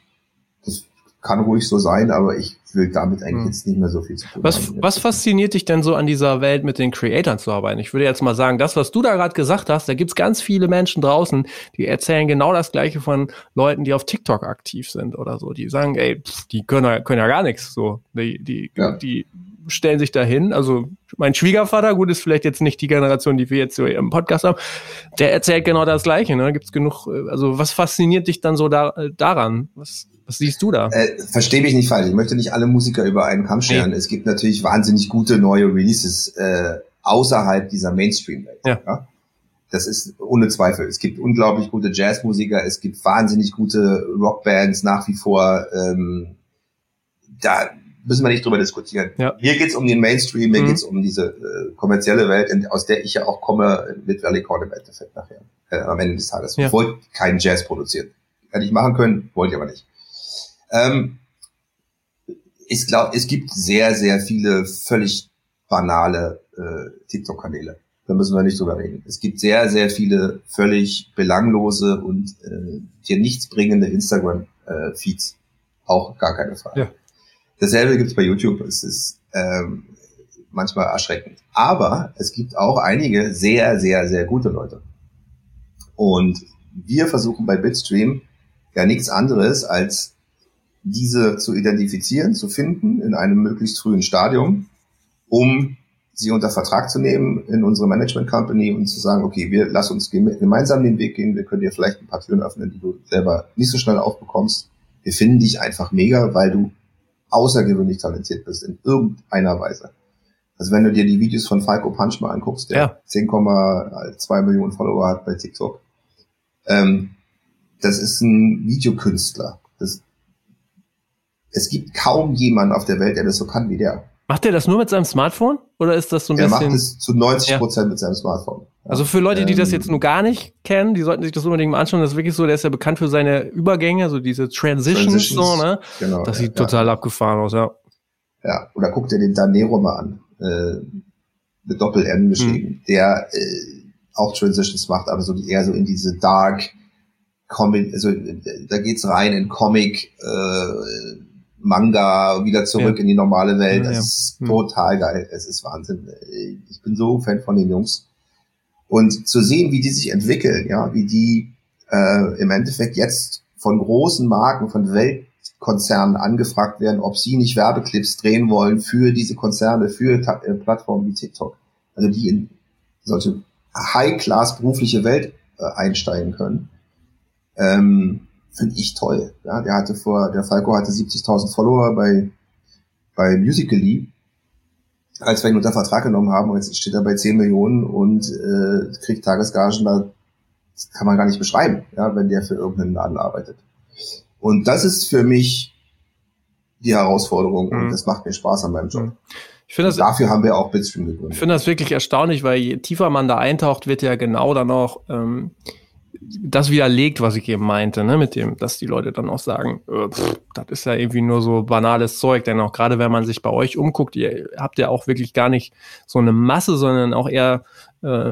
das kann ruhig so sein, aber ich will damit eigentlich hm. jetzt nicht mehr so viel zu tun was, haben. Was fasziniert dich denn so an dieser Welt mit den Creatoren zu arbeiten? Ich würde jetzt mal sagen, das, was du da gerade gesagt hast, da gibt's ganz viele Menschen draußen, die erzählen genau das Gleiche von Leuten, die auf TikTok aktiv sind oder so. Die sagen, ey, pff, die können ja, können ja gar nichts. So, die, die, ja. die stellen sich dahin. Also mein Schwiegervater, gut, ist vielleicht jetzt nicht die Generation, die wir jetzt so im Podcast haben, der erzählt genau das Gleiche. Ne? Gibt es genug, äh, also was fasziniert dich dann so da, äh, daran? Was, was siehst du da? Äh, Verstehe mich nicht falsch. Ich möchte nicht alle Musiker über einen Kamm scheren. Nee. Es gibt natürlich wahnsinnig gute neue Releases äh, außerhalb dieser Mainstream-Welt. Ja. ja. Das ist ohne Zweifel. Es gibt unglaublich gute Jazzmusiker, es gibt wahnsinnig gute Rockbands nach wie vor. Ähm, da müssen wir nicht drüber diskutieren. Ja. Hier geht's um den Mainstream, hier mhm. geht's um diese äh, kommerzielle Welt, in, aus der ich ja auch komme, mit Valley Corn im Endeffekt nachher, äh, am Ende des Tages. Ja. Ich wollte keinen Jazz produzieren. Hätte ich machen können, wollte ich aber nicht. Ähm, ich glaube, es gibt sehr, sehr viele völlig banale äh, TikTok-Kanäle. Da müssen wir nicht drüber reden. Es gibt sehr, sehr viele völlig belanglose und äh, dir nichts bringende Instagram-Feeds. Äh, auch gar keine Frage. Ja. Dasselbe gibt es bei YouTube. Es ist ähm, manchmal erschreckend. Aber es gibt auch einige sehr, sehr, sehr gute Leute. Und wir versuchen bei Bitstream ja nichts anderes, als diese zu identifizieren, zu finden in einem möglichst frühen Stadium, um sie unter Vertrag zu nehmen in unsere Management Company und zu sagen, okay, wir lass uns gemeinsam den Weg gehen, wir können dir vielleicht ein paar Türen öffnen, die du selber nicht so schnell aufbekommst. Wir finden dich einfach mega, weil du außergewöhnlich talentiert bist in irgendeiner Weise. Also wenn du dir die Videos von Falco Punch mal anguckst, der ja. 10,2 Millionen Follower hat bei TikTok, ähm, das ist ein Videokünstler. Das, es gibt kaum jemanden auf der Welt, der das so kann wie der. Macht er das nur mit seinem Smartphone? Oder ist das so ein er bisschen? Er macht es zu 90 Prozent ja. mit seinem Smartphone. Also für Leute, die das ähm, jetzt nur gar nicht kennen, die sollten sich das unbedingt mal anschauen. Das ist wirklich so, der ist ja bekannt für seine Übergänge, so diese Transitions, Transitions so, ne? Genau. Das sieht ja, total ja. abgefahren aus, ja. Ja, oder guck dir den Danero mal an. Äh, mit Doppel-M geschrieben, hm. der äh, auch Transitions macht, aber so eher so in diese Dark Comic, also da geht's rein in Comic, äh, Manga, wieder zurück ja. in die normale Welt. Das ja. ist hm. total geil. Es ist Wahnsinn. Ich bin so Fan von den Jungs. Und zu sehen, wie die sich entwickeln, ja, wie die äh, im Endeffekt jetzt von großen Marken, von Weltkonzernen angefragt werden, ob sie nicht Werbeclips drehen wollen für diese Konzerne, für äh, Plattformen wie TikTok. Also die in solche High-Class berufliche Welt äh, einsteigen können. Ähm, Finde ich toll. Ja, der hatte vor, der Falco hatte 70.000 Follower bei, bei Musical.ly als wir ihn unter Vertrag genommen haben und jetzt steht er bei 10 Millionen und äh, kriegt Tagesgagen, da kann man gar nicht beschreiben, ja, wenn der für irgendeinen Laden arbeitet. Und das ist für mich die Herausforderung mhm. und das macht mir Spaß an meinem Job. Mhm. Ich finde das, dafür haben wir auch Bitstream gegründet. Ich finde das wirklich erstaunlich, weil je tiefer man da eintaucht, wird ja genau dann auch ähm, das widerlegt, was ich eben meinte, ne, mit dem, dass die Leute dann auch sagen, äh, pff, das ist ja irgendwie nur so banales Zeug, denn auch gerade wenn man sich bei euch umguckt, ihr habt ja auch wirklich gar nicht so eine Masse, sondern auch eher, äh,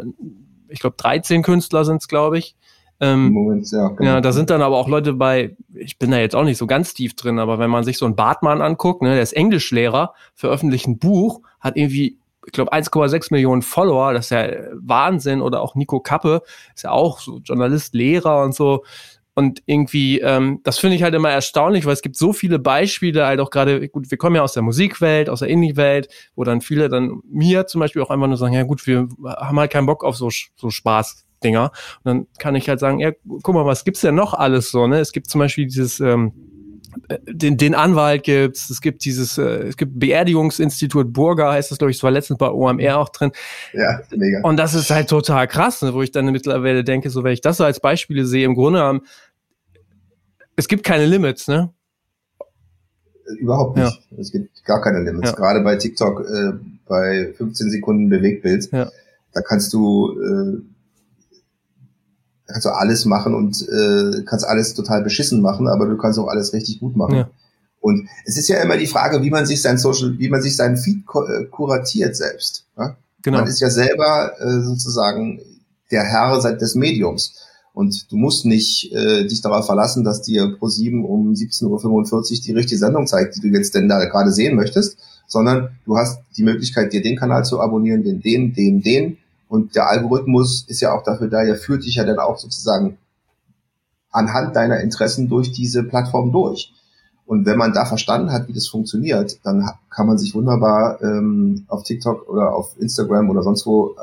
ich glaube, 13 Künstler sind es, glaube ich. Ähm, Moment, ja, genau. ja, da sind dann aber auch Leute bei, ich bin da jetzt auch nicht so ganz tief drin, aber wenn man sich so einen Bartmann anguckt, ne, der ist Englischlehrer, veröffentlicht ein Buch, hat irgendwie ich glaube, 1,6 Millionen Follower, das ist ja Wahnsinn. Oder auch Nico Kappe, ist ja auch so Journalist, Lehrer und so. Und irgendwie, ähm, das finde ich halt immer erstaunlich, weil es gibt so viele Beispiele, halt auch gerade, gut, wir kommen ja aus der Musikwelt, aus der Indie-Welt, wo dann viele dann mir zum Beispiel auch einfach nur sagen, ja gut, wir haben halt keinen Bock auf so, so Spaß-Dinger. Und dann kann ich halt sagen, ja, guck mal, was gibt's denn noch alles so, ne? Es gibt zum Beispiel dieses, ähm, den, den Anwalt gibt's, es gibt dieses, äh, es gibt Beerdigungsinstitut Burger, heißt das, glaube ich, das war letztens bei OMR auch drin. Ja, mega. Und das ist halt total krass, ne, wo ich dann mittlerweile denke, so wenn ich das so als Beispiele sehe, im Grunde haben, es gibt keine Limits, ne? Überhaupt nicht. Ja. Es gibt gar keine Limits. Ja. Gerade bei TikTok, äh, bei 15 Sekunden Bewegtbild, ja. da kannst du äh, kannst du alles machen und äh, kannst alles total beschissen machen, aber du kannst auch alles richtig gut machen. Ja. Und es ist ja immer die Frage, wie man sich sein Social, wie man sich seinen Feed äh, kuratiert selbst. Ja? Genau. Man ist ja selber äh, sozusagen der Herr des Mediums. Und du musst nicht äh, dich darauf verlassen, dass dir pro 7 um 17.45 Uhr die richtige Sendung zeigt, die du jetzt denn da gerade sehen möchtest, sondern du hast die Möglichkeit, dir den Kanal zu abonnieren, den, den, den, den und der Algorithmus ist ja auch dafür da, er führt dich ja dann auch sozusagen anhand deiner Interessen durch diese Plattform durch. Und wenn man da verstanden hat, wie das funktioniert, dann kann man sich wunderbar ähm, auf TikTok oder auf Instagram oder sonst wo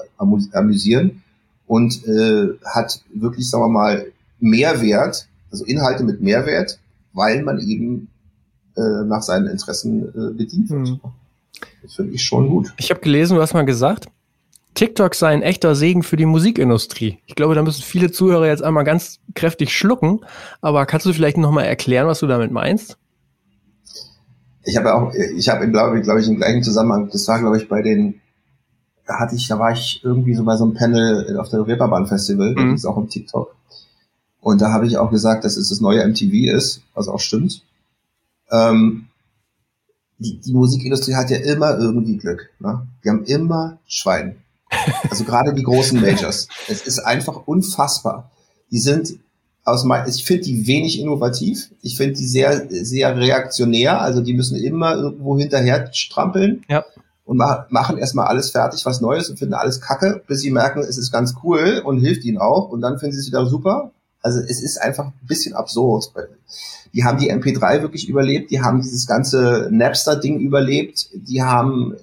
amüsieren und äh, hat wirklich, sagen wir mal, Mehrwert, also Inhalte mit Mehrwert, weil man eben äh, nach seinen Interessen äh, bedient wird. Hm. Das finde ich schon gut. Ich habe gelesen, du hast mal gesagt, TikTok sei ein echter Segen für die Musikindustrie. Ich glaube, da müssen viele Zuhörer jetzt einmal ganz kräftig schlucken. Aber kannst du vielleicht noch mal erklären, was du damit meinst? Ich habe auch, ich habe, glaube ich, glaube ich, im gleichen Zusammenhang, das war, glaube ich, bei den, da hatte ich, da war ich irgendwie so bei so einem Panel auf der Reeperbahn Festival, mhm. das ist auch im TikTok. Und da habe ich auch gesagt, dass es das neue MTV ist, was auch stimmt. Ähm, die, die Musikindustrie hat ja immer irgendwie Glück. Ne? Die haben immer Schwein. Also gerade die großen Majors. Es ist einfach unfassbar. Die sind aus mein, ich finde die wenig innovativ. Ich finde die sehr, sehr reaktionär. Also die müssen immer irgendwo hinterher strampeln. Ja. Und ma machen erstmal alles fertig, was Neues und finden alles kacke, bis sie merken, es ist ganz cool und hilft ihnen auch. Und dann finden sie es wieder super. Also es ist einfach ein bisschen absurd. Die haben die MP3 wirklich überlebt, die haben dieses ganze Napster-Ding überlebt, die haben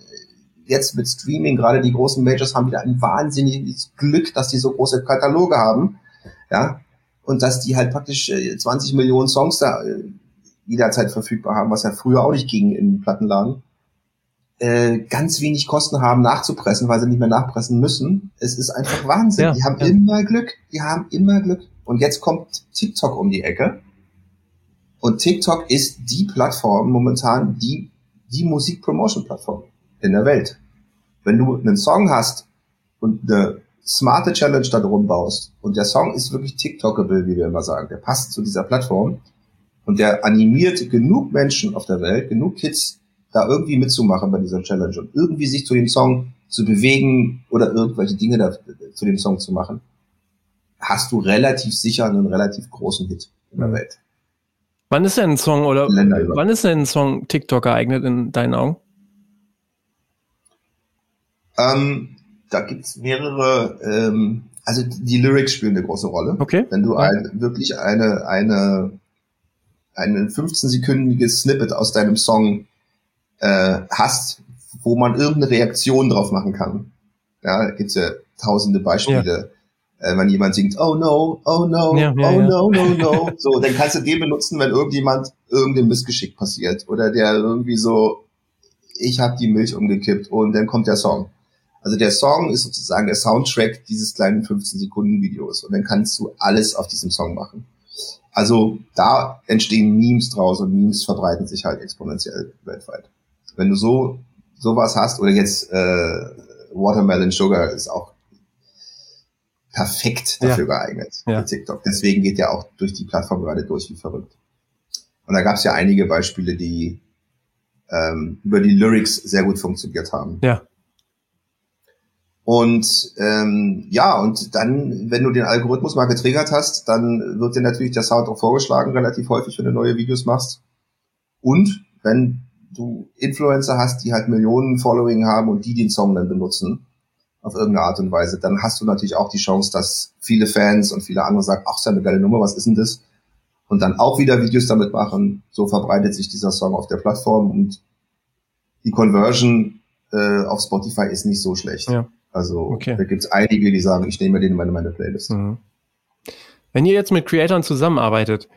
jetzt mit Streaming, gerade die großen Majors haben wieder ein wahnsinniges Glück, dass die so große Kataloge haben, ja, und dass die halt praktisch 20 äh, Millionen Songs da äh, jederzeit verfügbar haben, was ja früher auch nicht ging in Plattenladen, äh, ganz wenig Kosten haben nachzupressen, weil sie nicht mehr nachpressen müssen. Es ist einfach Wahnsinn. Ja, die haben ja. immer Glück, die haben immer Glück. Und jetzt kommt TikTok um die Ecke. Und TikTok ist die Plattform momentan, die, die Musik-Promotion-Plattform in der Welt. Wenn du einen Song hast und eine smarte Challenge da drum baust und der Song ist wirklich TikTokable, wie wir immer sagen, der passt zu dieser Plattform und der animiert genug Menschen auf der Welt, genug Kids, da irgendwie mitzumachen bei dieser Challenge und irgendwie sich zu dem Song zu bewegen oder irgendwelche Dinge da, zu dem Song zu machen, hast du relativ sicher einen relativ großen Hit in der Welt. Wann ist denn ein Song oder wann ist denn ein Song TikTok geeignet in deinen Augen? Ähm, da gibt's mehrere, ähm, also die Lyrics spielen eine große Rolle. Okay. Wenn du ein, wirklich eine, eine, ein 15-sekündiges Snippet aus deinem Song äh, hast, wo man irgendeine Reaktion drauf machen kann. Ja, da gibt's ja tausende Beispiele. Ja. Äh, wenn jemand singt, oh no, oh no, ja, ja, oh no, no, no. So, dann kannst du den benutzen, wenn irgendjemand irgendein Missgeschick passiert. Oder der irgendwie so, ich habe die Milch umgekippt und dann kommt der Song. Also der Song ist sozusagen der Soundtrack dieses kleinen 15 Sekunden Videos und dann kannst du alles auf diesem Song machen. Also da entstehen Memes draus und Memes verbreiten sich halt exponentiell weltweit. Wenn du so sowas hast oder jetzt äh, Watermelon Sugar ist auch perfekt dafür ja. geeignet ja. für TikTok. Deswegen geht ja auch durch die Plattform gerade durch wie verrückt. Und da gab es ja einige Beispiele, die ähm, über die Lyrics sehr gut funktioniert haben. Ja. Und ähm, ja, und dann, wenn du den Algorithmus mal getriggert hast, dann wird dir natürlich der Sound auch vorgeschlagen, relativ häufig, wenn du neue Videos machst. Und wenn du Influencer hast, die halt Millionen Following haben und die den Song dann benutzen, auf irgendeine Art und Weise, dann hast du natürlich auch die Chance, dass viele Fans und viele andere sagen, ach, ist ja eine geile Nummer, was ist denn das? Und dann auch wieder Videos damit machen. So verbreitet sich dieser Song auf der Plattform und die Conversion äh, auf Spotify ist nicht so schlecht. Ja. Also okay. da gibt es einige, die sagen, ich nehme den in meine, meine Playlist. Mhm. Wenn ihr jetzt mit Creatoren zusammenarbeitet,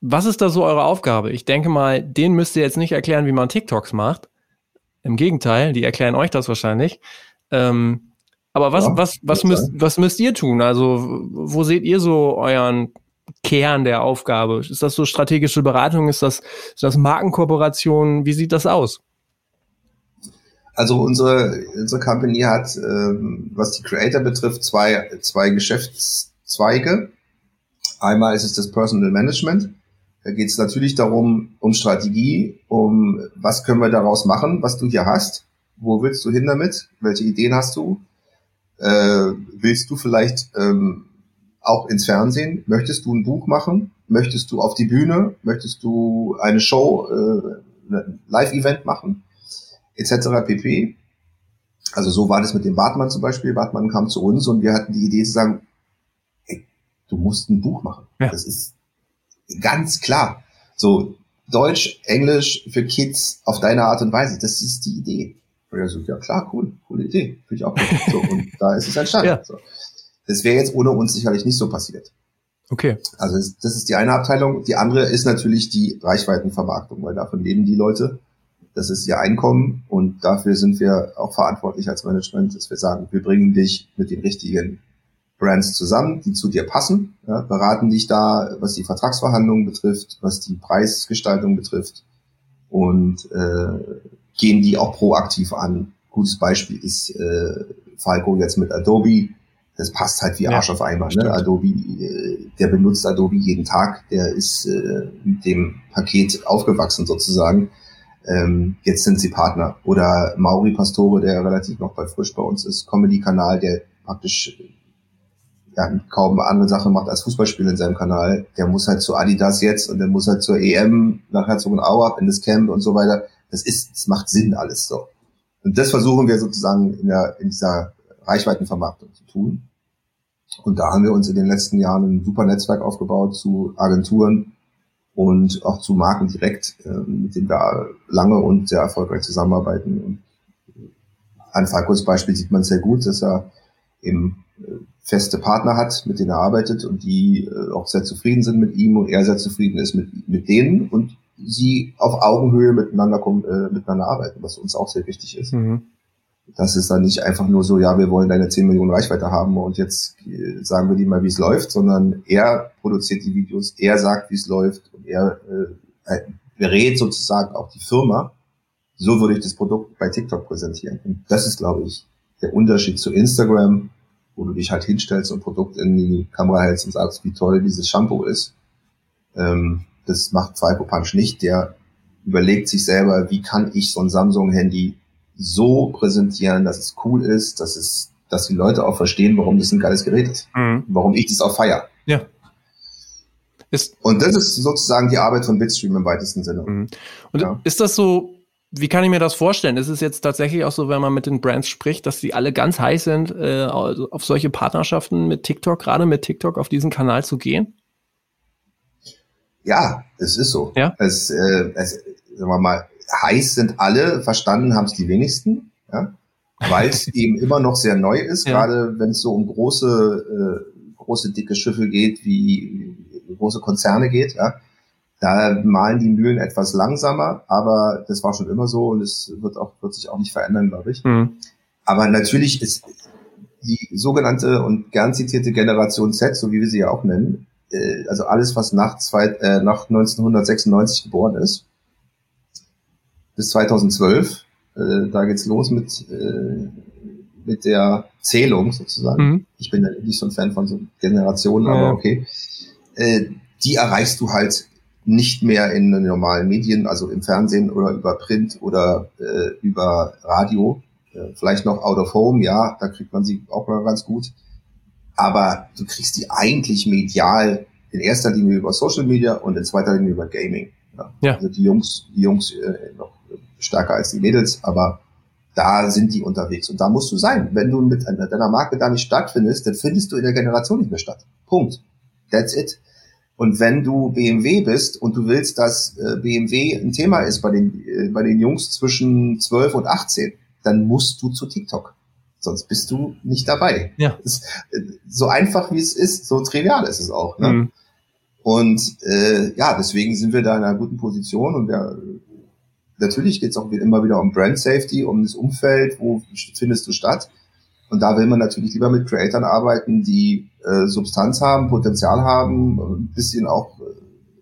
Was ist da so eure Aufgabe? Ich denke mal, denen müsst ihr jetzt nicht erklären, wie man TikToks macht. Im Gegenteil, die erklären euch das wahrscheinlich. Ähm, aber was, ja, was, was, müsst, was müsst ihr tun? Also, wo seht ihr so euren Kern der Aufgabe? Ist das so strategische Beratung? Ist das, ist das Markenkooperation? Wie sieht das aus? Also unsere, unsere Company hat, ähm, was die Creator betrifft, zwei, zwei Geschäftszweige. Einmal ist es das Personal Management. Da geht es natürlich darum, um Strategie, um was können wir daraus machen, was du hier hast. Wo willst du hin damit? Welche Ideen hast du? Äh, willst du vielleicht ähm, auch ins Fernsehen? Möchtest du ein Buch machen? Möchtest du auf die Bühne? Möchtest du eine Show, äh, ein Live-Event machen? Etc. pp. Also so war das mit dem Bartmann zum Beispiel. Bartmann kam zu uns und wir hatten die Idee zu sagen, hey, du musst ein Buch machen. Ja. Das ist ganz klar. So Deutsch, Englisch für Kids auf deine Art und Weise. Das ist die Idee. Und er so, ja klar, cool, coole Idee. Finde ich auch gut. So, und da ist es entstanden. Ja. So. Das wäre jetzt ohne uns sicherlich nicht so passiert. Okay. Also das ist die eine Abteilung. Die andere ist natürlich die Reichweitenvermarktung, weil davon leben die Leute. Das ist ihr Einkommen und dafür sind wir auch verantwortlich als Management, dass wir sagen, wir bringen dich mit den richtigen Brands zusammen, die zu dir passen, ja, beraten dich da, was die Vertragsverhandlungen betrifft, was die Preisgestaltung betrifft und äh, gehen die auch proaktiv an. Gutes Beispiel ist äh, Falco jetzt mit Adobe, das passt halt wie Arsch ja, auf einmal. Ne? Adobe, äh, der benutzt Adobe jeden Tag, der ist äh, mit dem Paket aufgewachsen sozusagen. Ähm, jetzt sind sie Partner. Oder Mauri Pastore, der relativ noch bei Frisch bei uns ist, Comedy-Kanal, der praktisch ja, kaum andere Sachen macht als Fußballspiel in seinem Kanal. Der muss halt zu Adidas jetzt und der muss halt zur EM nach Herzogenaurach in das Camp und so weiter. Das ist, das macht Sinn alles so. Und das versuchen wir sozusagen in, der, in dieser Reichweitenvermarktung zu tun. Und da haben wir uns in den letzten Jahren ein super Netzwerk aufgebaut zu Agenturen und auch zu Marken direkt, äh, mit denen wir lange und sehr erfolgreich zusammenarbeiten. Und an Falkos Beispiel sieht man sehr gut, dass er eben äh, feste Partner hat, mit denen er arbeitet und die äh, auch sehr zufrieden sind mit ihm und er sehr zufrieden ist mit, mit denen und sie auf Augenhöhe miteinander, äh, miteinander arbeiten, was uns auch sehr wichtig ist. Mhm. Das ist dann nicht einfach nur so, ja, wir wollen deine 10 Millionen Reichweite haben und jetzt äh, sagen wir dir mal, wie es läuft, sondern er produziert die Videos, er sagt, wie es läuft und er äh, berät sozusagen auch die Firma. So würde ich das Produkt bei TikTok präsentieren. Und das ist, glaube ich, der Unterschied zu Instagram, wo du dich halt hinstellst und Produkt in die Kamera hältst und sagst, wie toll dieses Shampoo ist. Ähm, das macht Falco Punch nicht. Der überlegt sich selber, wie kann ich so ein Samsung-Handy so präsentieren, dass es cool ist, dass es, dass die Leute auch verstehen, warum das ein geiles Gerät ist, mhm. warum ich das auch feier. Ja. Ist und das ist sozusagen die Arbeit von Bitstream im weitesten Sinne. Mhm. Und ja. ist das so, wie kann ich mir das vorstellen? Ist es jetzt tatsächlich auch so, wenn man mit den Brands spricht, dass die alle ganz heiß sind, äh, auf solche Partnerschaften mit TikTok, gerade mit TikTok auf diesen Kanal zu gehen? Ja, es ist so. Ja? Es, äh, es, sagen wir mal, heiß sind alle, verstanden haben es die wenigsten, ja? weil es eben immer noch sehr neu ist, ja. gerade wenn es so um große, äh, große dicke Schiffe geht, wie große Konzerne geht, ja. Da malen die Mühlen etwas langsamer, aber das war schon immer so und es wird auch, wird sich auch nicht verändern, glaube ich. Mhm. Aber natürlich ist die sogenannte und gern zitierte Generation Z, so wie wir sie ja auch nennen, äh, also alles, was nach, zwei, äh, nach 1996 geboren ist, bis 2012. Äh, da geht's los mit, äh, mit der Zählung sozusagen. Mhm. Ich bin ja nicht so ein Fan von so Generationen, aber okay. Äh, die erreichst du halt nicht mehr in den normalen Medien, also im Fernsehen oder über Print oder äh, über Radio. Äh, vielleicht noch out of home, ja, da kriegt man sie auch mal ganz gut. Aber du kriegst die eigentlich medial in erster Linie über Social Media und in zweiter Linie über Gaming. Ja. ja. Also die Jungs, die Jungs äh, noch stärker als die Mädels, aber da sind die unterwegs und da musst du sein. Wenn du mit deiner Marke da nicht stattfindest, dann findest du in der Generation nicht mehr statt. Punkt. That's it. Und wenn du BMW bist und du willst, dass äh, BMW ein Thema ist bei den, äh, bei den Jungs zwischen 12 und 18, dann musst du zu TikTok. Sonst bist du nicht dabei. Ja. so einfach wie es ist, so trivial ist es auch. Ne? Mhm. Und äh, ja, deswegen sind wir da in einer guten Position und wir, natürlich geht es auch immer wieder um Brand Safety, um das Umfeld, wo findest du statt. Und da will man natürlich lieber mit Creatoren arbeiten, die äh, Substanz haben, Potenzial haben, ein bisschen auch äh,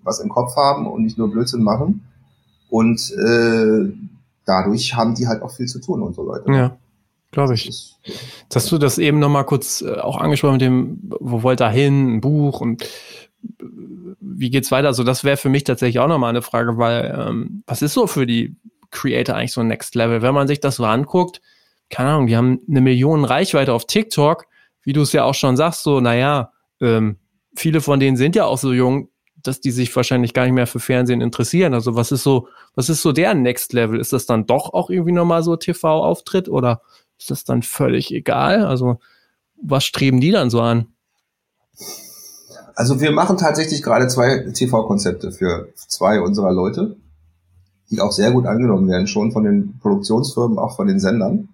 was im Kopf haben und nicht nur Blödsinn machen. Und äh, dadurch haben die halt auch viel zu tun, unsere Leute. Ja, glaube ich. Ist, Jetzt hast du das eben nochmal kurz äh, auch angesprochen mit dem, wo wollt ihr hin, ein Buch und wie geht's weiter? Also das wäre für mich tatsächlich auch nochmal eine Frage, weil ähm, was ist so für die Creator eigentlich so ein Next Level? Wenn man sich das so anguckt, keine Ahnung, die haben eine Million Reichweite auf TikTok, wie du es ja auch schon sagst, so, naja, ähm, viele von denen sind ja auch so jung, dass die sich wahrscheinlich gar nicht mehr für Fernsehen interessieren. Also was ist so, was ist so der Next Level? Ist das dann doch auch irgendwie nochmal so TV-Auftritt oder ist das dann völlig egal? Also was streben die dann so an? Also wir machen tatsächlich gerade zwei TV-Konzepte für zwei unserer Leute, die auch sehr gut angenommen werden, schon von den Produktionsfirmen, auch von den Sendern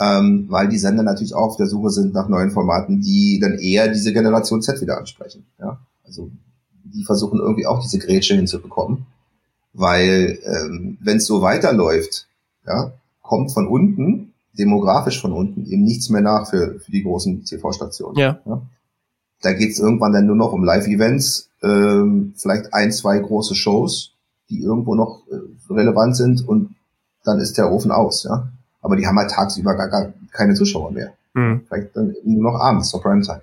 ähm, weil die Sender natürlich auch auf der Suche sind nach neuen Formaten, die dann eher diese Generation Z wieder ansprechen. Ja? Also die versuchen irgendwie auch diese Grätsche hinzubekommen, weil ähm, wenn es so weiterläuft, ja, kommt von unten, demografisch von unten, eben nichts mehr nach für, für die großen TV-Stationen. Ja. ja? Da geht es irgendwann dann nur noch um Live-Events, ähm, vielleicht ein, zwei große Shows, die irgendwo noch äh, relevant sind und dann ist der Ofen aus, ja aber die haben halt tagsüber gar, gar keine Zuschauer mehr. Mhm. Vielleicht dann nur noch abends zur Primetime.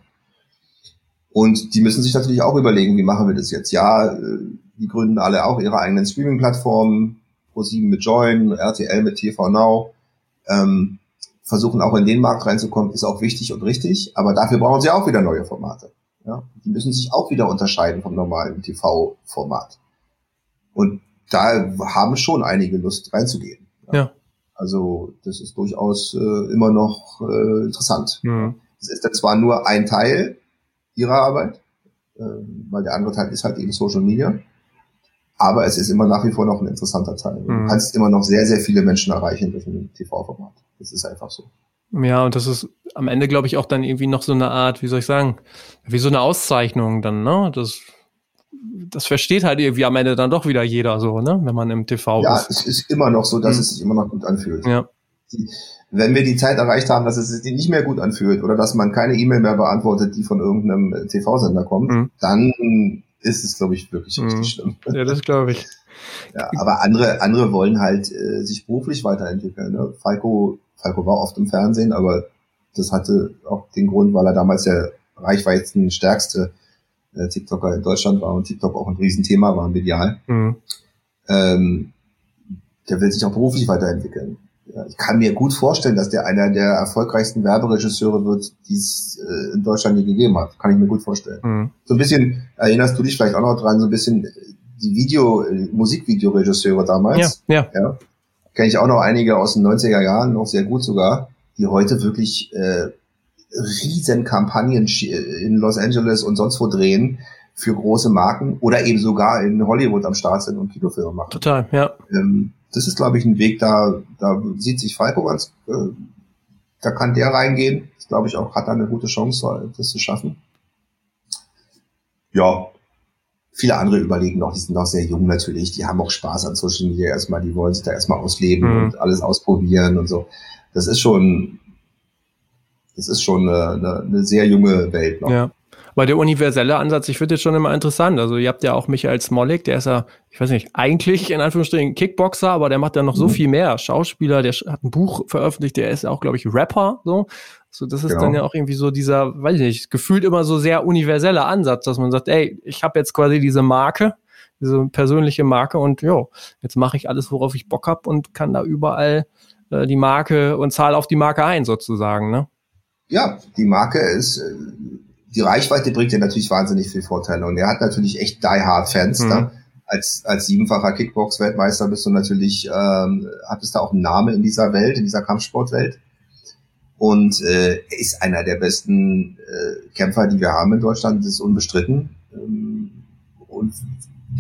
Und die müssen sich natürlich auch überlegen, wie machen wir das jetzt? Ja, äh, die gründen alle auch ihre eigenen Streaming-Plattformen, Pro7 mit Join, RTL mit TV Now, ähm, versuchen auch in den Markt reinzukommen, ist auch wichtig und richtig, aber dafür brauchen sie auch wieder neue Formate. Ja? Die müssen sich auch wieder unterscheiden vom normalen TV-Format. Und da haben schon einige Lust reinzugehen. Ja. ja. Also das ist durchaus äh, immer noch äh, interessant. Mhm. Es ist zwar nur ein Teil ihrer Arbeit, äh, weil der andere Teil ist halt eben Social Media, aber es ist immer nach wie vor noch ein interessanter Teil. Mhm. Du kannst immer noch sehr, sehr viele Menschen erreichen durch ein TV-Format. Das ist einfach so. Ja, und das ist am Ende, glaube ich, auch dann irgendwie noch so eine Art, wie soll ich sagen, wie so eine Auszeichnung dann, ne? Das das versteht halt irgendwie am Ende dann doch wieder jeder so, ne? Wenn man im TV ja, ist. Ja, es ist immer noch so, dass mhm. es sich immer noch gut anfühlt. Ja. wenn wir die Zeit erreicht haben, dass es sich nicht mehr gut anfühlt oder dass man keine E-Mail mehr beantwortet, die von irgendeinem TV-Sender kommt, mhm. dann ist es, glaube ich, wirklich richtig mhm. schlimm. Ja, das glaube ich. Ja, aber andere, andere wollen halt äh, sich beruflich weiterentwickeln. Ne? Falco, Falco war oft im Fernsehen, aber das hatte auch den Grund, weil er damals der reichweitenstärkste äh, TikToker in Deutschland war und TikTok auch ein Riesenthema war, medial. Mhm. Ähm, der will sich auch beruflich weiterentwickeln. Ich kann mir gut vorstellen, dass der einer der erfolgreichsten Werberegisseure wird, die es äh, in Deutschland je gegeben hat. Kann ich mir gut vorstellen. Mhm. So ein bisschen, erinnerst du dich vielleicht auch noch dran, so ein bisschen die Video, äh, Musikvideoregisseure damals. Ja, ja. ja. Kenne ich auch noch einige aus den 90er Jahren, noch sehr gut sogar, die heute wirklich äh, riesen Kampagnen in Los Angeles und sonst wo drehen für große Marken oder eben sogar in Hollywood am Start sind und Kinofilme machen. Total, ja. Ähm, das ist, glaube ich, ein Weg, da, da sieht sich Falco ganz, äh, da kann der reingehen. Das glaube ich auch, hat da eine gute Chance, das zu schaffen. Ja, viele andere überlegen noch, die sind noch sehr jung natürlich, die haben auch Spaß an Social Media erstmal, die wollen sich da erstmal ausleben mhm. und alles ausprobieren und so. Das ist schon, das ist schon eine, eine, eine sehr junge Welt noch. Ja. Aber der universelle Ansatz, ich finde das schon immer interessant. Also ihr habt ja auch Michael Smolik, der ist ja, ich weiß nicht, eigentlich in Anführungsstrichen Kickboxer, aber der macht ja noch mhm. so viel mehr. Schauspieler, der hat ein Buch veröffentlicht, der ist auch, glaube ich, Rapper. So, so das ist genau. dann ja auch irgendwie so dieser, weiß ich nicht, gefühlt immer so sehr universeller Ansatz, dass man sagt, ey, ich habe jetzt quasi diese Marke, diese persönliche Marke und jo, jetzt mache ich alles, worauf ich Bock hab und kann da überall äh, die Marke und zahle auf die Marke ein sozusagen, ne? ja, die Marke ist, äh, die Reichweite bringt dir natürlich wahnsinnig viel Vorteile. Und er hat natürlich echt die Hard Fans. Mhm. Da. Als, als siebenfacher Kickbox-Weltmeister bist du natürlich, ähm, hattest du auch einen Namen in dieser Welt, in dieser Kampfsportwelt. Und äh, er ist einer der besten äh, Kämpfer, die wir haben in Deutschland, das ist unbestritten. Ähm, und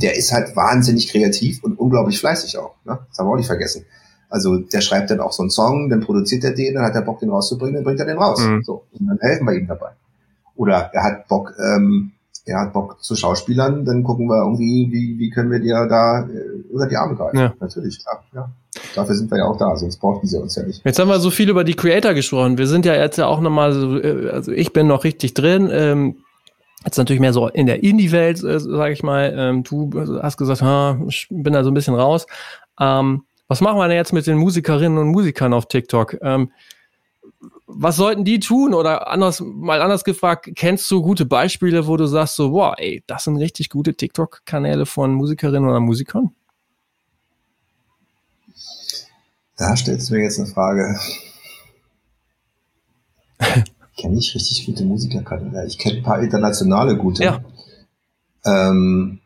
der ist halt wahnsinnig kreativ und unglaublich fleißig auch. Ne? Das haben wir auch nicht vergessen. Also der schreibt dann auch so einen Song, dann produziert er den, dann hat er Bock, den rauszubringen, dann bringt er den raus. Mhm. So, und dann helfen wir ihm dabei. Oder er hat Bock, ähm, er hat Bock zu Schauspielern, dann gucken wir irgendwie, wie, wie können wir dir da äh, über die Arme greifen. Ja. Natürlich, klar. Ja. Dafür sind wir ja auch da, sonst brauchen sie uns ja nicht. Jetzt haben wir so viel über die Creator gesprochen. Wir sind ja jetzt ja auch nochmal so, äh, also ich bin noch richtig drin. Ähm, jetzt natürlich mehr so in der Indie-Welt, äh, sage ich mal. Ähm, du hast gesagt, ha, ich bin da so ein bisschen raus. Ähm, was machen wir denn jetzt mit den Musikerinnen und Musikern auf TikTok? Ähm, was sollten die tun? Oder anders, mal anders gefragt, kennst du gute Beispiele, wo du sagst so, wow, ey, das sind richtig gute TikTok-Kanäle von Musikerinnen oder Musikern? Da stellst du mir jetzt eine Frage. ich kenne nicht richtig gute Musikerkanäle. Ich kenne ein paar internationale gute. Ja. Ähm,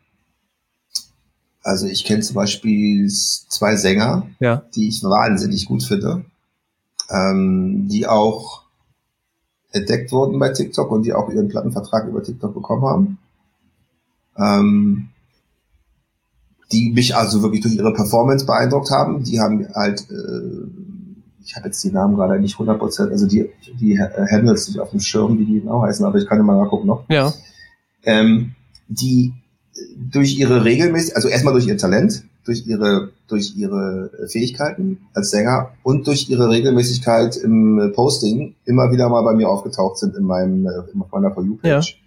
also ich kenne zum Beispiel zwei Sänger, ja. die ich wahnsinnig gut finde ähm, die auch entdeckt wurden bei TikTok und die auch ihren Plattenvertrag über TikTok bekommen haben. Ähm, die mich also wirklich durch ihre Performance beeindruckt haben. Die haben halt, äh, ich habe jetzt die Namen gerade nicht 100%, also die, die Handles nicht auf dem Schirm, wie die genau heißen, aber ich kann immer nachgucken noch. Ja. Ähm, die durch ihre regelmäßig, also erstmal durch ihr Talent, durch ihre, durch ihre Fähigkeiten als Sänger und durch ihre Regelmäßigkeit im Posting immer wieder mal bei mir aufgetaucht sind in meinem, äh, in meiner For You-Page. Ja.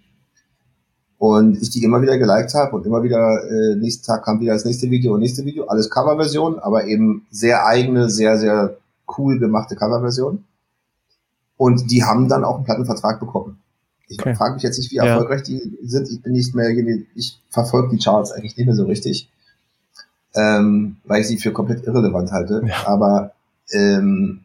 Und ich die immer wieder geliked habe und immer wieder, äh, nächsten Tag kam wieder das nächste Video und nächste Video, alles Coverversion, aber eben sehr eigene, sehr, sehr cool gemachte Coverversion. Und die haben dann auch einen Plattenvertrag bekommen. Ich okay. frage mich jetzt nicht, wie erfolgreich ja. die sind. Ich bin nicht mehr, ich verfolge die Charts eigentlich nicht mehr so richtig ähm, weil ich sie für komplett irrelevant halte. Ja. Aber ähm,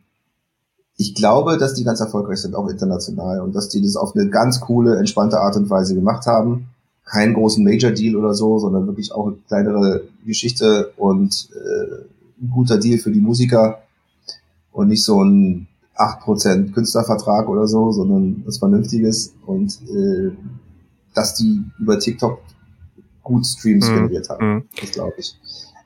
ich glaube, dass die ganz erfolgreich sind, auch international, und dass die das auf eine ganz coole, entspannte Art und Weise gemacht haben. Keinen großen Major-Deal oder so, sondern wirklich auch eine kleinere Geschichte und äh, ein guter Deal für die Musiker und nicht so ein 8% Künstlervertrag oder so, sondern was Vernünftiges und äh, dass die über TikTok gut Streams mhm. generiert haben. Mhm. Das glaube ich.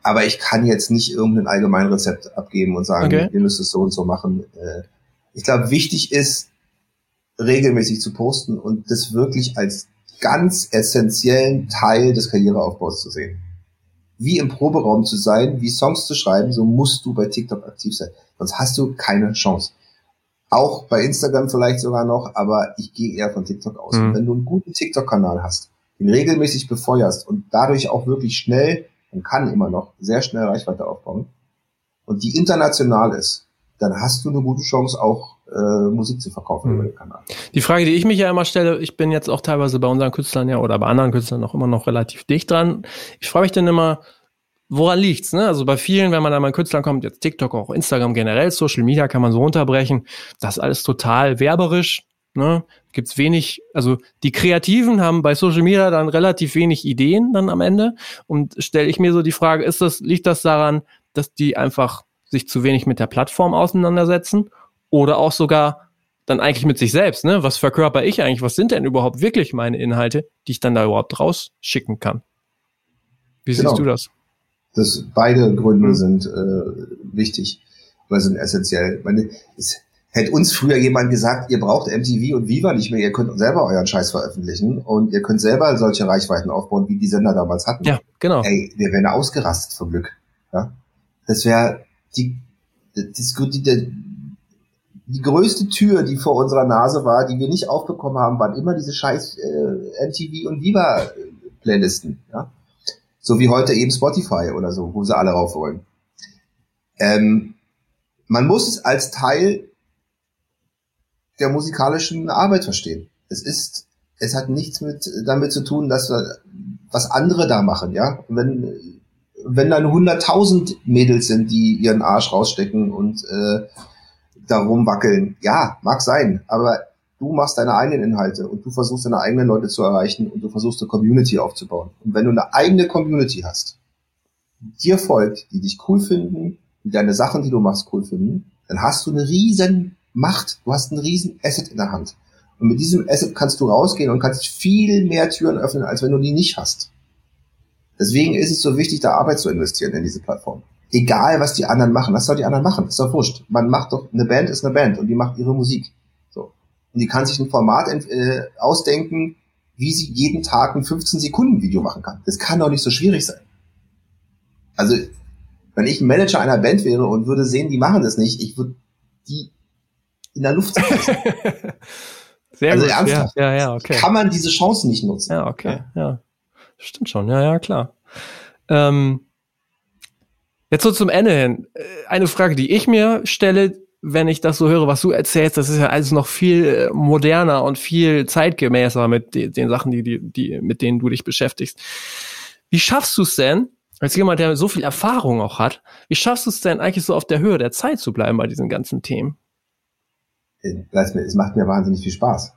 Aber ich kann jetzt nicht irgendein Allgemeinrezept abgeben und sagen, okay. ihr müsst es so und so machen. Äh, ich glaube, wichtig ist, regelmäßig zu posten und das wirklich als ganz essentiellen Teil des Karriereaufbaus zu sehen. Wie im Proberaum zu sein, wie Songs zu schreiben, so musst du bei TikTok aktiv sein. Sonst hast du keine Chance. Auch bei Instagram vielleicht sogar noch, aber ich gehe eher von TikTok aus. Mhm. Wenn du einen guten TikTok-Kanal hast, den regelmäßig befeuerst und dadurch auch wirklich schnell und kann immer noch sehr schnell Reichweite aufbauen und die international ist, dann hast du eine gute Chance, auch äh, Musik zu verkaufen mhm. über den Kanal. Die Frage, die ich mich ja immer stelle, ich bin jetzt auch teilweise bei unseren Künstlern ja oder bei anderen Künstlern noch immer noch relativ dicht dran. Ich frage mich dann immer, woran liegt's? Ne? Also bei vielen, wenn man da mal Künstlern kommt, jetzt TikTok, auch Instagram generell, Social Media kann man so runterbrechen, das ist alles total werberisch. Ne? Gibt's wenig, also die Kreativen haben bei Social Media dann relativ wenig Ideen dann am Ende. Und stelle ich mir so die Frage, ist das, liegt das daran, dass die einfach sich zu wenig mit der Plattform auseinandersetzen? Oder auch sogar dann eigentlich mit sich selbst, ne? Was verkörper ich eigentlich? Was sind denn überhaupt wirklich meine Inhalte, die ich dann da überhaupt rausschicken kann? Wie genau. siehst du das? Das beide Gründe mhm. sind äh, wichtig oder sind essentiell. meine, es, Hätte uns früher jemand gesagt, ihr braucht MTV und Viva nicht mehr, ihr könnt selber euren Scheiß veröffentlichen und ihr könnt selber solche Reichweiten aufbauen, wie die Sender damals hatten. Ja, genau. Ey, wir wären ausgerastet vom Glück. Ja? Das wäre die, das, die, die, die größte Tür, die vor unserer Nase war, die wir nicht aufbekommen haben, waren immer diese scheiß äh, MTV und Viva Playlisten. Ja? So wie heute eben Spotify oder so, wo sie alle rauf wollen. Ähm, man muss es als Teil der musikalischen Arbeit verstehen. Es ist, es hat nichts mit damit zu tun, dass wir, was andere da machen, ja. wenn, wenn dann 100.000 Mädels sind, die ihren Arsch rausstecken und äh, darum wackeln, ja, mag sein, aber du machst deine eigenen Inhalte und du versuchst deine eigenen Leute zu erreichen und du versuchst eine Community aufzubauen. Und wenn du eine eigene Community hast, die dir folgt, die dich cool finden, die deine Sachen, die du machst, cool finden, dann hast du eine riesen Macht. Du hast einen riesen Asset in der Hand. Und mit diesem Asset kannst du rausgehen und kannst viel mehr Türen öffnen, als wenn du die nicht hast. Deswegen ist es so wichtig, da Arbeit zu investieren in diese Plattform. Egal, was die anderen machen. Was soll die anderen machen? Ist doch wurscht. Man macht doch, eine Band ist eine Band und die macht ihre Musik. So. Und die kann sich ein Format äh, ausdenken, wie sie jeden Tag ein 15-Sekunden-Video machen kann. Das kann doch nicht so schwierig sein. Also, wenn ich ein Manager einer Band wäre und würde sehen, die machen das nicht, ich würde die in der Luft zerreißen. Sehr also gut. ernsthaft. Ja, ja, ja, okay. Kann man diese Chance nicht nutzen. Ja, okay, ja. ja. Stimmt schon, ja, ja, klar. Ähm, jetzt so zum Ende hin. Äh, eine Frage, die ich mir stelle, wenn ich das so höre, was du erzählst, das ist ja alles noch viel äh, moderner und viel zeitgemäßer mit den, den Sachen, die, die, die, mit denen du dich beschäftigst. Wie schaffst du es denn, als jemand, der so viel Erfahrung auch hat, wie schaffst du es denn eigentlich so auf der Höhe der Zeit zu bleiben bei diesen ganzen Themen? Es macht mir wahnsinnig viel Spaß.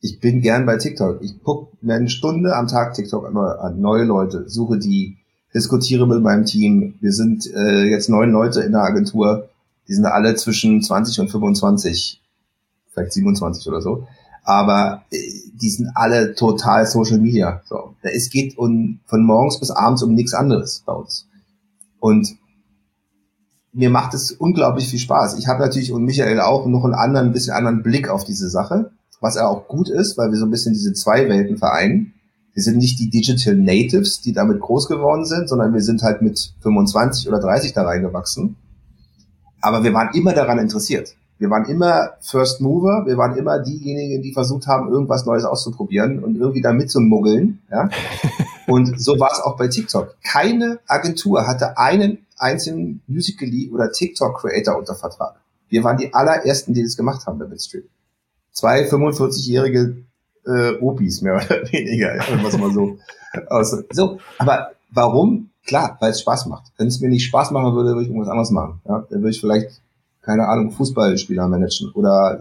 Ich bin gern bei TikTok. Ich gucke mir eine Stunde am Tag TikTok an neue Leute, suche die, diskutiere mit meinem Team. Wir sind äh, jetzt neun Leute in der Agentur. Die sind alle zwischen 20 und 25, vielleicht 27 oder so. Aber äh, die sind alle total Social Media. So. Es geht um, von morgens bis abends um nichts anderes bei uns. Und mir macht es unglaublich viel Spaß. Ich habe natürlich und Michael auch noch einen anderen, ein bisschen anderen Blick auf diese Sache, was ja auch gut ist, weil wir so ein bisschen diese zwei Welten vereinen. Wir sind nicht die Digital Natives, die damit groß geworden sind, sondern wir sind halt mit 25 oder 30 da reingewachsen. Aber wir waren immer daran interessiert. Wir waren immer First Mover, wir waren immer diejenigen, die versucht haben, irgendwas Neues auszuprobieren und irgendwie da mitzumuggeln. Ja? Und so war es auch bei TikTok. Keine Agentur hatte einen einzelnen Musical.ly oder TikTok-Creator unter Vertrag. Wir waren die allerersten, die das gemacht haben bei Bitstream. Zwei 45-jährige äh, Opis, mehr oder weniger, ja, was mal so. So, aber warum? Klar, weil es Spaß macht. Wenn es mir nicht Spaß machen würde, würde ich irgendwas anderes machen. Ja? Dann würde ich vielleicht, keine Ahnung, Fußballspieler managen oder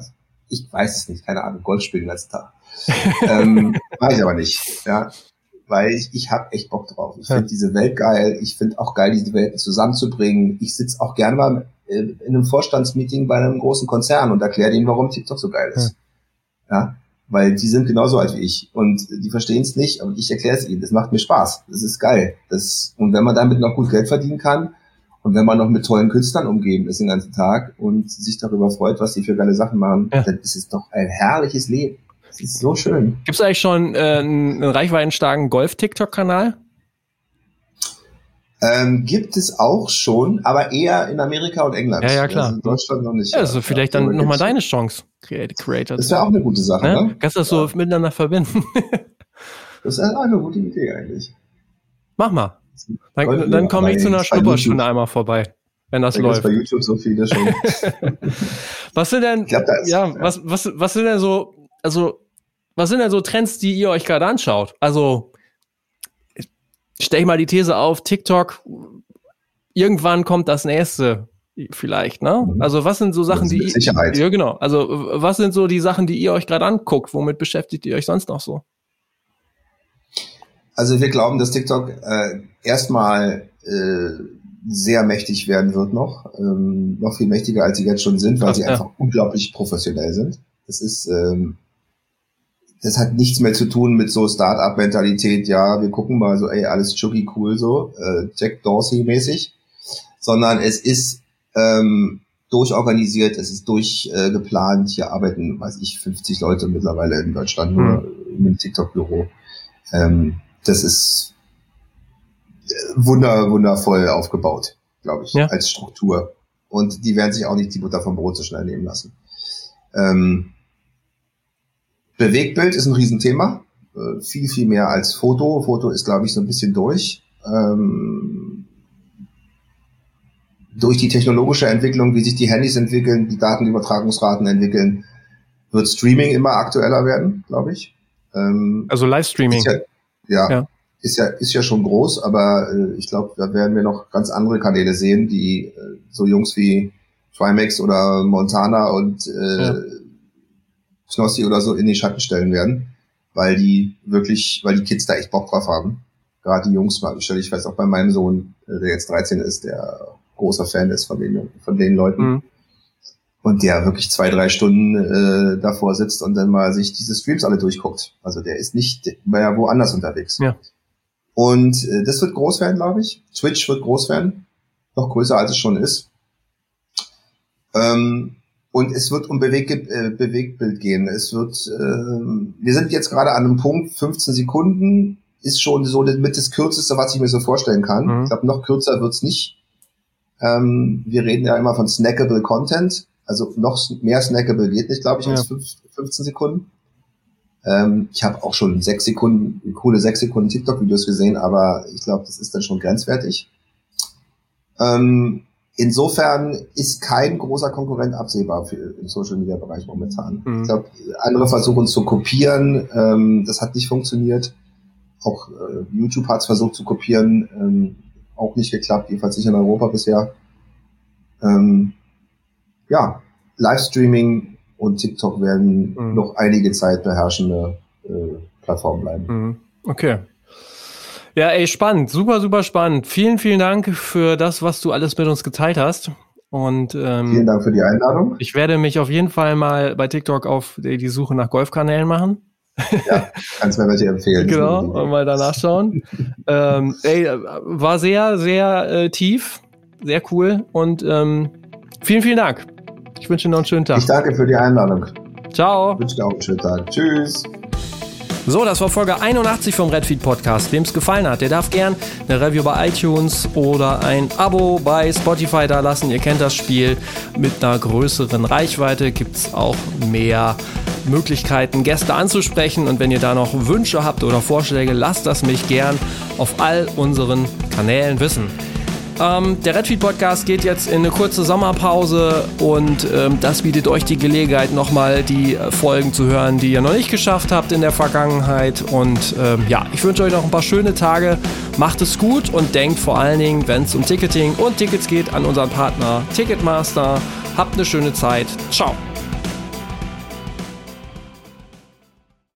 ich weiß es nicht, keine Ahnung, Golf spielen letzten Tag. ähm, weiß ich aber nicht. Ja? weil ich, ich habe echt Bock drauf. Ich ja. finde diese Welt geil. Ich finde auch geil, diese Welten zusammenzubringen. Ich sitze auch gerne mal äh, in einem Vorstandsmeeting bei einem großen Konzern und erkläre denen, warum TikTok so geil ist. Ja. ja. Weil die sind genauso alt wie ich und die verstehen es nicht, aber ich erkläre es ihnen. Das macht mir Spaß. Das ist geil. Das, und wenn man damit noch gut Geld verdienen kann und wenn man noch mit tollen Künstlern umgeben ist den ganzen Tag und sich darüber freut, was die für geile Sachen machen, ja. dann ist es doch ein herrliches Leben. Das ist so schön. Gibt es eigentlich schon äh, einen, reichweitenstarken Golf-TikTok-Kanal? Ähm, gibt es auch schon, aber eher in Amerika und England. Ja, ja, klar. Also in Deutschland noch nicht. Ja, also vielleicht dann nochmal deine Chance, Creator. Das wäre auch eine gute Sache, ne? ne? Kannst du das so miteinander verbinden? das ist eine gute Idee eigentlich. Mach mal. Dann, dann komme ich zu einer Schnupperstunde einmal vorbei, wenn das da läuft. bei YouTube so viele schon. was sind denn, glaub, ja, was, was, was sind denn so also, was sind denn so Trends, die ihr euch gerade anschaut? Also, stell ich mal die These auf, TikTok, irgendwann kommt das nächste vielleicht, ne? Mhm. Also, was sind so Sachen, die Sicherheit. Ja, genau. Also, was sind so die Sachen, die ihr euch gerade anguckt? Womit beschäftigt ihr euch sonst noch so? Also, wir glauben, dass TikTok äh, erstmal äh, sehr mächtig werden wird noch, ähm, noch viel mächtiger als sie jetzt schon sind, weil Krass, sie einfach unglaublich professionell sind. Das ist ähm, das hat nichts mehr zu tun mit so Start-up-Mentalität, ja, wir gucken mal so, ey, alles Chucky cool so, äh, Jack Dorsey-mäßig, sondern es ist ähm, durchorganisiert, es ist durchgeplant. Äh, Hier arbeiten, weiß ich, 50 Leute mittlerweile in Deutschland nur mhm. in einem TikTok-Büro. Ähm, das ist äh, wunder, wundervoll aufgebaut, glaube ich, ja. als Struktur. Und die werden sich auch nicht die Butter vom Brot so schnell nehmen lassen. Ähm, Bewegtbild ist ein Riesenthema. Äh, viel, viel mehr als Foto. Foto ist, glaube ich, so ein bisschen durch. Ähm, durch die technologische Entwicklung, wie sich die Handys entwickeln, die Datenübertragungsraten entwickeln, wird Streaming immer aktueller werden, glaube ich. Ähm, also Livestreaming. Ja, ja, ja, Ist ja, ist ja schon groß, aber äh, ich glaube, da werden wir noch ganz andere Kanäle sehen, die äh, so Jungs wie Trimax oder Montana und äh, ja. Knossi oder so in den Schatten stellen werden, weil die wirklich, weil die Kids da echt Bock drauf haben. Gerade die Jungs, ich weiß auch bei meinem Sohn, äh, der jetzt 13 ist, der großer Fan ist von den, von den Leuten. Mhm. Und der wirklich zwei, drei Stunden äh, davor sitzt und dann mal sich diese Streams alle durchguckt. Also der ist nicht mehr woanders unterwegs. Ja. Und äh, das wird groß werden, glaube ich. Twitch wird groß werden. Noch größer, als es schon ist. Ähm, und es wird um Beweg äh, Bewegtbild gehen. Es wird, äh, wir sind jetzt gerade an einem Punkt, 15 Sekunden ist schon so mit das Kürzeste, was ich mir so vorstellen kann. Mhm. Ich glaube, noch kürzer wird's nicht. Ähm, wir reden ja immer von snackable Content. Also noch mehr snackable geht nicht, glaube ich, ja. als 15 Sekunden. Ähm, ich habe auch schon sechs Sekunden, coole sechs Sekunden TikTok-Videos gesehen, aber ich glaube, das ist dann schon grenzwertig. Ähm, insofern ist kein großer Konkurrent absehbar für im Social Media Bereich momentan. Mhm. Ich glaube, andere versuchen zu kopieren, ähm, das hat nicht funktioniert. Auch äh, YouTube hat es versucht zu kopieren, ähm, auch nicht geklappt, jedenfalls nicht in Europa bisher. Ähm, ja, Livestreaming und TikTok werden mhm. noch einige Zeit beherrschende äh, Plattformen bleiben. Mhm. Okay. Ja, ey, spannend, super, super spannend. Vielen, vielen Dank für das, was du alles mit uns geteilt hast. Und ähm, vielen Dank für die Einladung. Ich werde mich auf jeden Fall mal bei TikTok auf die Suche nach Golfkanälen machen. Ja, kannst mir welche empfehlen. genau, und mal danach schauen. ähm, ey, war sehr, sehr äh, tief, sehr cool und ähm, vielen, vielen Dank. Ich wünsche dir noch einen schönen Tag. Ich danke für die Einladung. Ciao. Ich wünsche dir auch einen schönen Tag. Tschüss. So, das war Folge 81 vom Redfeed Podcast. Wem es gefallen hat, der darf gern eine Review bei iTunes oder ein Abo bei Spotify da lassen. Ihr kennt das Spiel. Mit einer größeren Reichweite gibt es auch mehr Möglichkeiten, Gäste anzusprechen. Und wenn ihr da noch Wünsche habt oder Vorschläge, lasst das mich gern auf all unseren Kanälen wissen. Ähm, der Redfeed Podcast geht jetzt in eine kurze Sommerpause und ähm, das bietet euch die Gelegenheit, nochmal die äh, Folgen zu hören, die ihr noch nicht geschafft habt in der Vergangenheit. Und ähm, ja, ich wünsche euch noch ein paar schöne Tage. Macht es gut und denkt vor allen Dingen, wenn es um Ticketing und Tickets geht, an unseren Partner Ticketmaster. Habt eine schöne Zeit. Ciao.